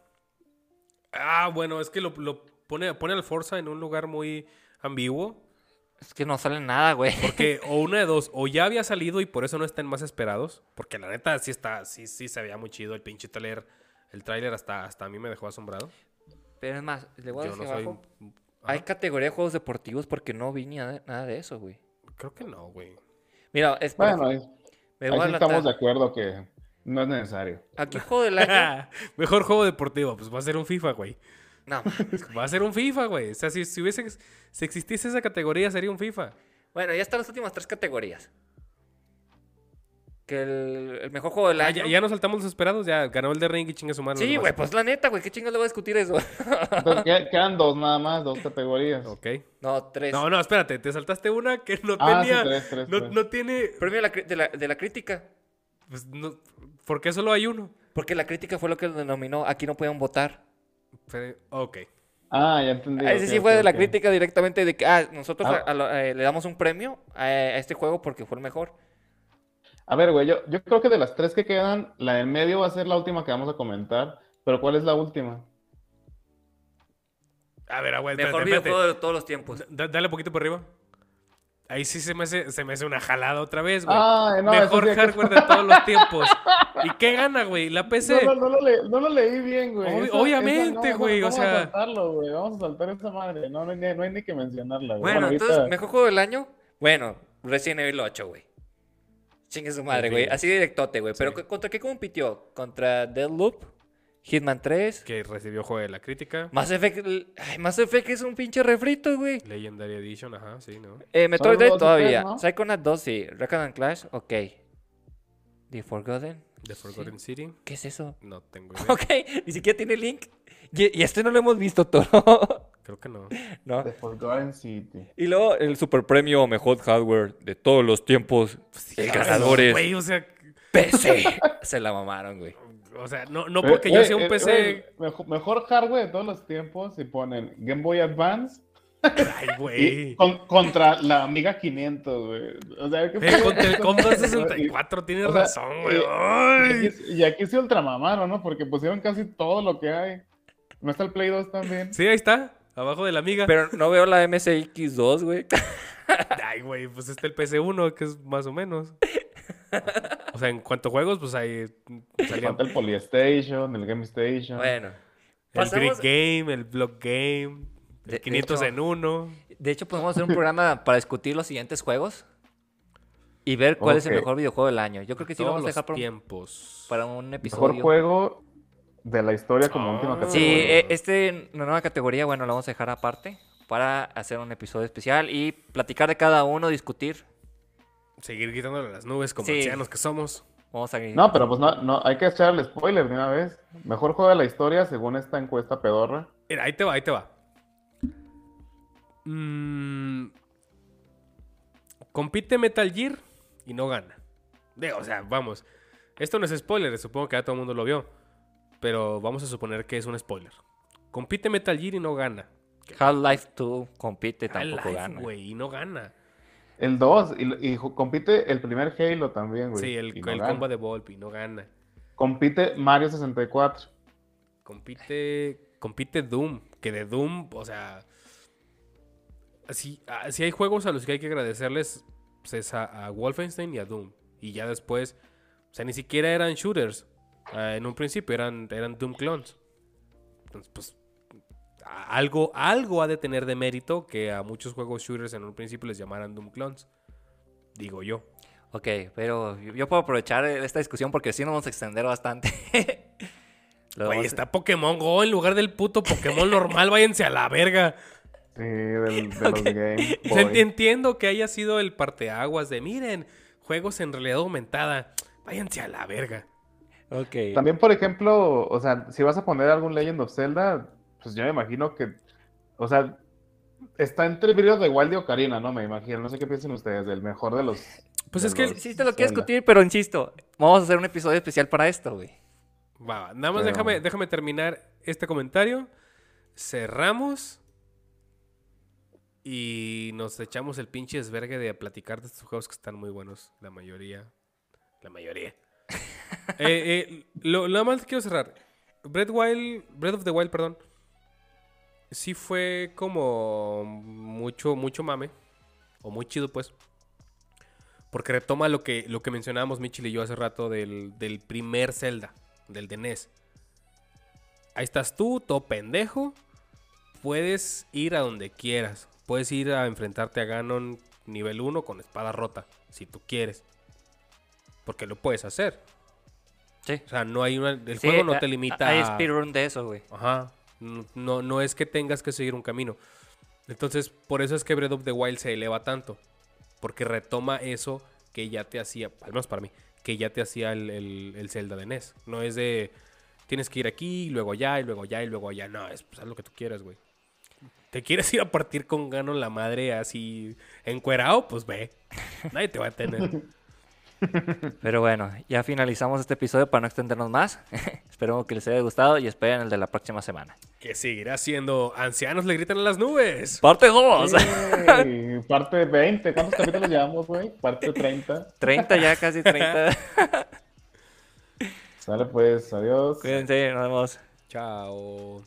Ah, bueno, es que lo, lo pone, pone al Forza en un lugar muy ambiguo. Es que no sale nada, güey. Porque, o una de dos, o ya había salido y por eso no están más esperados. Porque la neta sí está, sí, sí se veía muy chido el pinche trailer. El tráiler hasta, hasta a mí me dejó asombrado. Pero es más, le voy a Yo no decir soy. abajo. Hay categoría de juegos deportivos porque no vi ni nada, de eso, güey. Creo que no, güey. Mira, es Bueno, ahí, me ahí sí estamos ta- de acuerdo que no es necesario. Aquí juego del año. Mejor juego deportivo, pues va a ser un FIFA, güey. No. Va a ser un FIFA, güey. O sea, si, si hubiese, si existiese esa categoría, sería un FIFA. Bueno, ya están las últimas tres categorías. Que el, el mejor juego del Ah, año. ya, ya nos saltamos los esperados, ya ganó el de Ring y chinga su mano. Sí, güey, pues la neta, güey, qué chingados le voy a discutir eso. Entonces, qued- quedan dos nada más, dos categorías. Ok. no, tres. No, no, espérate, te saltaste una que no Ah, sí, tenía. tres, tres, no, tres. no tiene. Premio de la, cri- de la, de la crítica. Pues no, ¿Por qué solo hay uno? Porque la crítica fue lo que lo denominó. Aquí no pueden votar. Fue- Ok. Ah, ya entendí. Ese ok, sí fue de la crítica directamente de que ah, nosotros Ah. a- a lo- eh, le damos un premio a, a este juego porque fue el mejor. A ver, güey, yo, yo creo que de las tres que quedan, la del medio va a ser la última que vamos a comentar. Pero ¿cuál es la última? A ver, güey, Mejor espérate, espérate. videojuego de todos los tiempos. Da- dale un poquito por arriba. Ahí sí se me hace, se me hace una jalada otra vez, güey. Ah, no, Mejor sí hay que- hardware de todos los tiempos. ¿Y qué gana, güey? La PC. No, no, no lo le- no lo leí bien, güey. Ob- Esa- obviamente, güey, o vamos sea- a saltarlo, güey. Vamos a saltar esa madre. No, no, hay, ni- no hay ni que mencionarla, güey. Bueno, entonces, mejor juego del año. Bueno, Resident Evil 8, güey. Chingue su madre, güey. Así directote, güey. Pero. ¿contra qué compitió? ¿Contra Deadloop? ¿Hitman 3? Que recibió juego de la crítica. Mass Effect. Ay, Mass Effect es un pinche refrito, güey. Legendary Edition, ajá, sí, ¿no? Eh, Metroid Dread todavía. ¿no? Psychonaut 2, sí. Recon and Clash, ok. The Forgotten. The Forgotten City. ¿Qué es eso? No tengo idea. Ok, ni siquiera tiene link. Y, y este no lo hemos visto todo. Creo que no. ¿No? The Forgotten City. Y luego el super premio mejor hardware de todos los tiempos. el ganador es Güey, o sea, PC. Se la mamaron, güey. O sea, no, no porque yo Eh, sea un eh, PC. eh, mejor, mejor hardware de todos los tiempos y ponen Game Boy Advance Ay, güey. con- contra la Amiga 500, güey. O sea, ¿qué Eh, fue contra el? Combo 64, tienes O sea, razón, güey. y- Ay. Y aquí, y aquí se ultramamaron, ¿no? Porque pusieron casi todo lo que hay. ¿No está el Play 2 también? Sí, ahí está. Abajo de la amiga. Pero no veo la MSX2, güey. Ay, güey, pues está el PC1, que es más o menos. O sea, en cuanto a juegos, pues ahí salían Falta el Polystation, el Game Station. Bueno. el Brick Game, el Block Game, el De- de 500 hecho- en uno. De hecho, podemos hacer un programa para discutir los siguientes juegos y ver cuál es el mejor videojuego del año. Yo creo que sí lo vamos a dejar para un, tiempos. para un Mejor episodio. juego de la historia como última Ah. categoría. Sí, eh, este, una nueva categoría, bueno, la vamos a dejar aparte para hacer un episodio especial y platicar de cada uno, discutir. Seguir quitándole las nubes como Sí. ancianos que somos. Vamos a No, pero pues no, no, hay que echar el spoiler de una vez. Mejor juego de la historia según esta encuesta pedorra. Mira, ahí te va, ahí te va. Mm, compite Metal Gear y no gana. Digo, o sea, vamos. Esto no es spoiler, supongo que ya todo el mundo lo vio. Pero vamos a suponer que es un spoiler. Compite Metal Gear y no gana. Half-Life 2 compite, tampoco Half-Life, gana. güey, y no gana. El 2, y, compite el primer Halo también, güey. Sí, el, no el combo de Volpi, no gana. Compite Mario 64. Compite, compite Doom, que de Doom, o sea, si, ah, si hay juegos a los que hay que agradecerles, pues es a, a Wolfenstein y a Doom. Y ya después, o sea, ni siquiera eran shooters. ah, en un principio eran, eran Doom clones. Entonces, pues, algo, algo ha de tener de mérito que a muchos juegos shooters en un principio les llamaran Doom clones. Digo yo. Ok, pero yo puedo aprovechar esta discusión porque sí nos vamos a extender bastante. Güey, está Pokémon Go en lugar del puto Pokémon normal, váyanse a la verga. Sí, del, de los Game Boy. entiendo que haya sido el parteaguas de miren, juegos en realidad aumentada. Váyanse a la verga. Ok. También, por ejemplo, o sea, si vas a poner algún Legend of Zelda, pues yo me imagino que, o sea, está entre of the Wild y Ocarina, ¿no? Me imagino, no sé qué piensan ustedes, del mejor de los... Pues de es que- Sí, te lo quiero discutir, pero insisto, vamos a hacer un episodio especial para esto, güey. Va, va, nada más Pero- déjame, déjame terminar este comentario. Cerramos. Y nos echamos el pinche desvergue de platicar de estos juegos que están muy buenos. La mayoría. La mayoría. Eh, eh, lo, nada más quiero cerrar. Breath, Wild, Breath of the Wild, perdón. Sí fue como mucho, mucho mame. O muy chido, pues. Porque retoma lo que, lo que mencionábamos Michil y yo hace rato del, del primer Zelda, del de NES. Ahí estás tú, todo pendejo, puedes ir a donde quieras. Puedes ir a enfrentarte a Ganon nivel 1 con espada rota, si tú quieres. Porque lo puedes hacer. Sí. O sea, no hay una... El Sí, juego no te limita Hay a... speedrun de eso, güey. Ajá. No, no, es que tengas que seguir un camino. Entonces, por eso es que Breath of the Wild se eleva tanto. Porque retoma eso que ya te hacía, al menos para mí, que ya te hacía el, el, el Zelda de NES. No es de tienes que ir aquí, y luego allá, y luego allá, y luego allá. No, es pues, lo que tú quieras, güey. ¿Te quieres ir a partir con Ganon la madre así encuerado? Pues ve. Nadie te va a tener. Pero bueno, ya finalizamos este episodio para no extendernos más. Espero que les haya gustado y esperen el de la próxima semana. que seguirá siendo ancianos le gritan a las nubes. Parte 2. Yay, Parte 20. ¿Cuántos capítulos llevamos, güey? Parte 30. 30 ya, casi 30. Sale pues, adiós. Cuídense, nos vemos. Chao.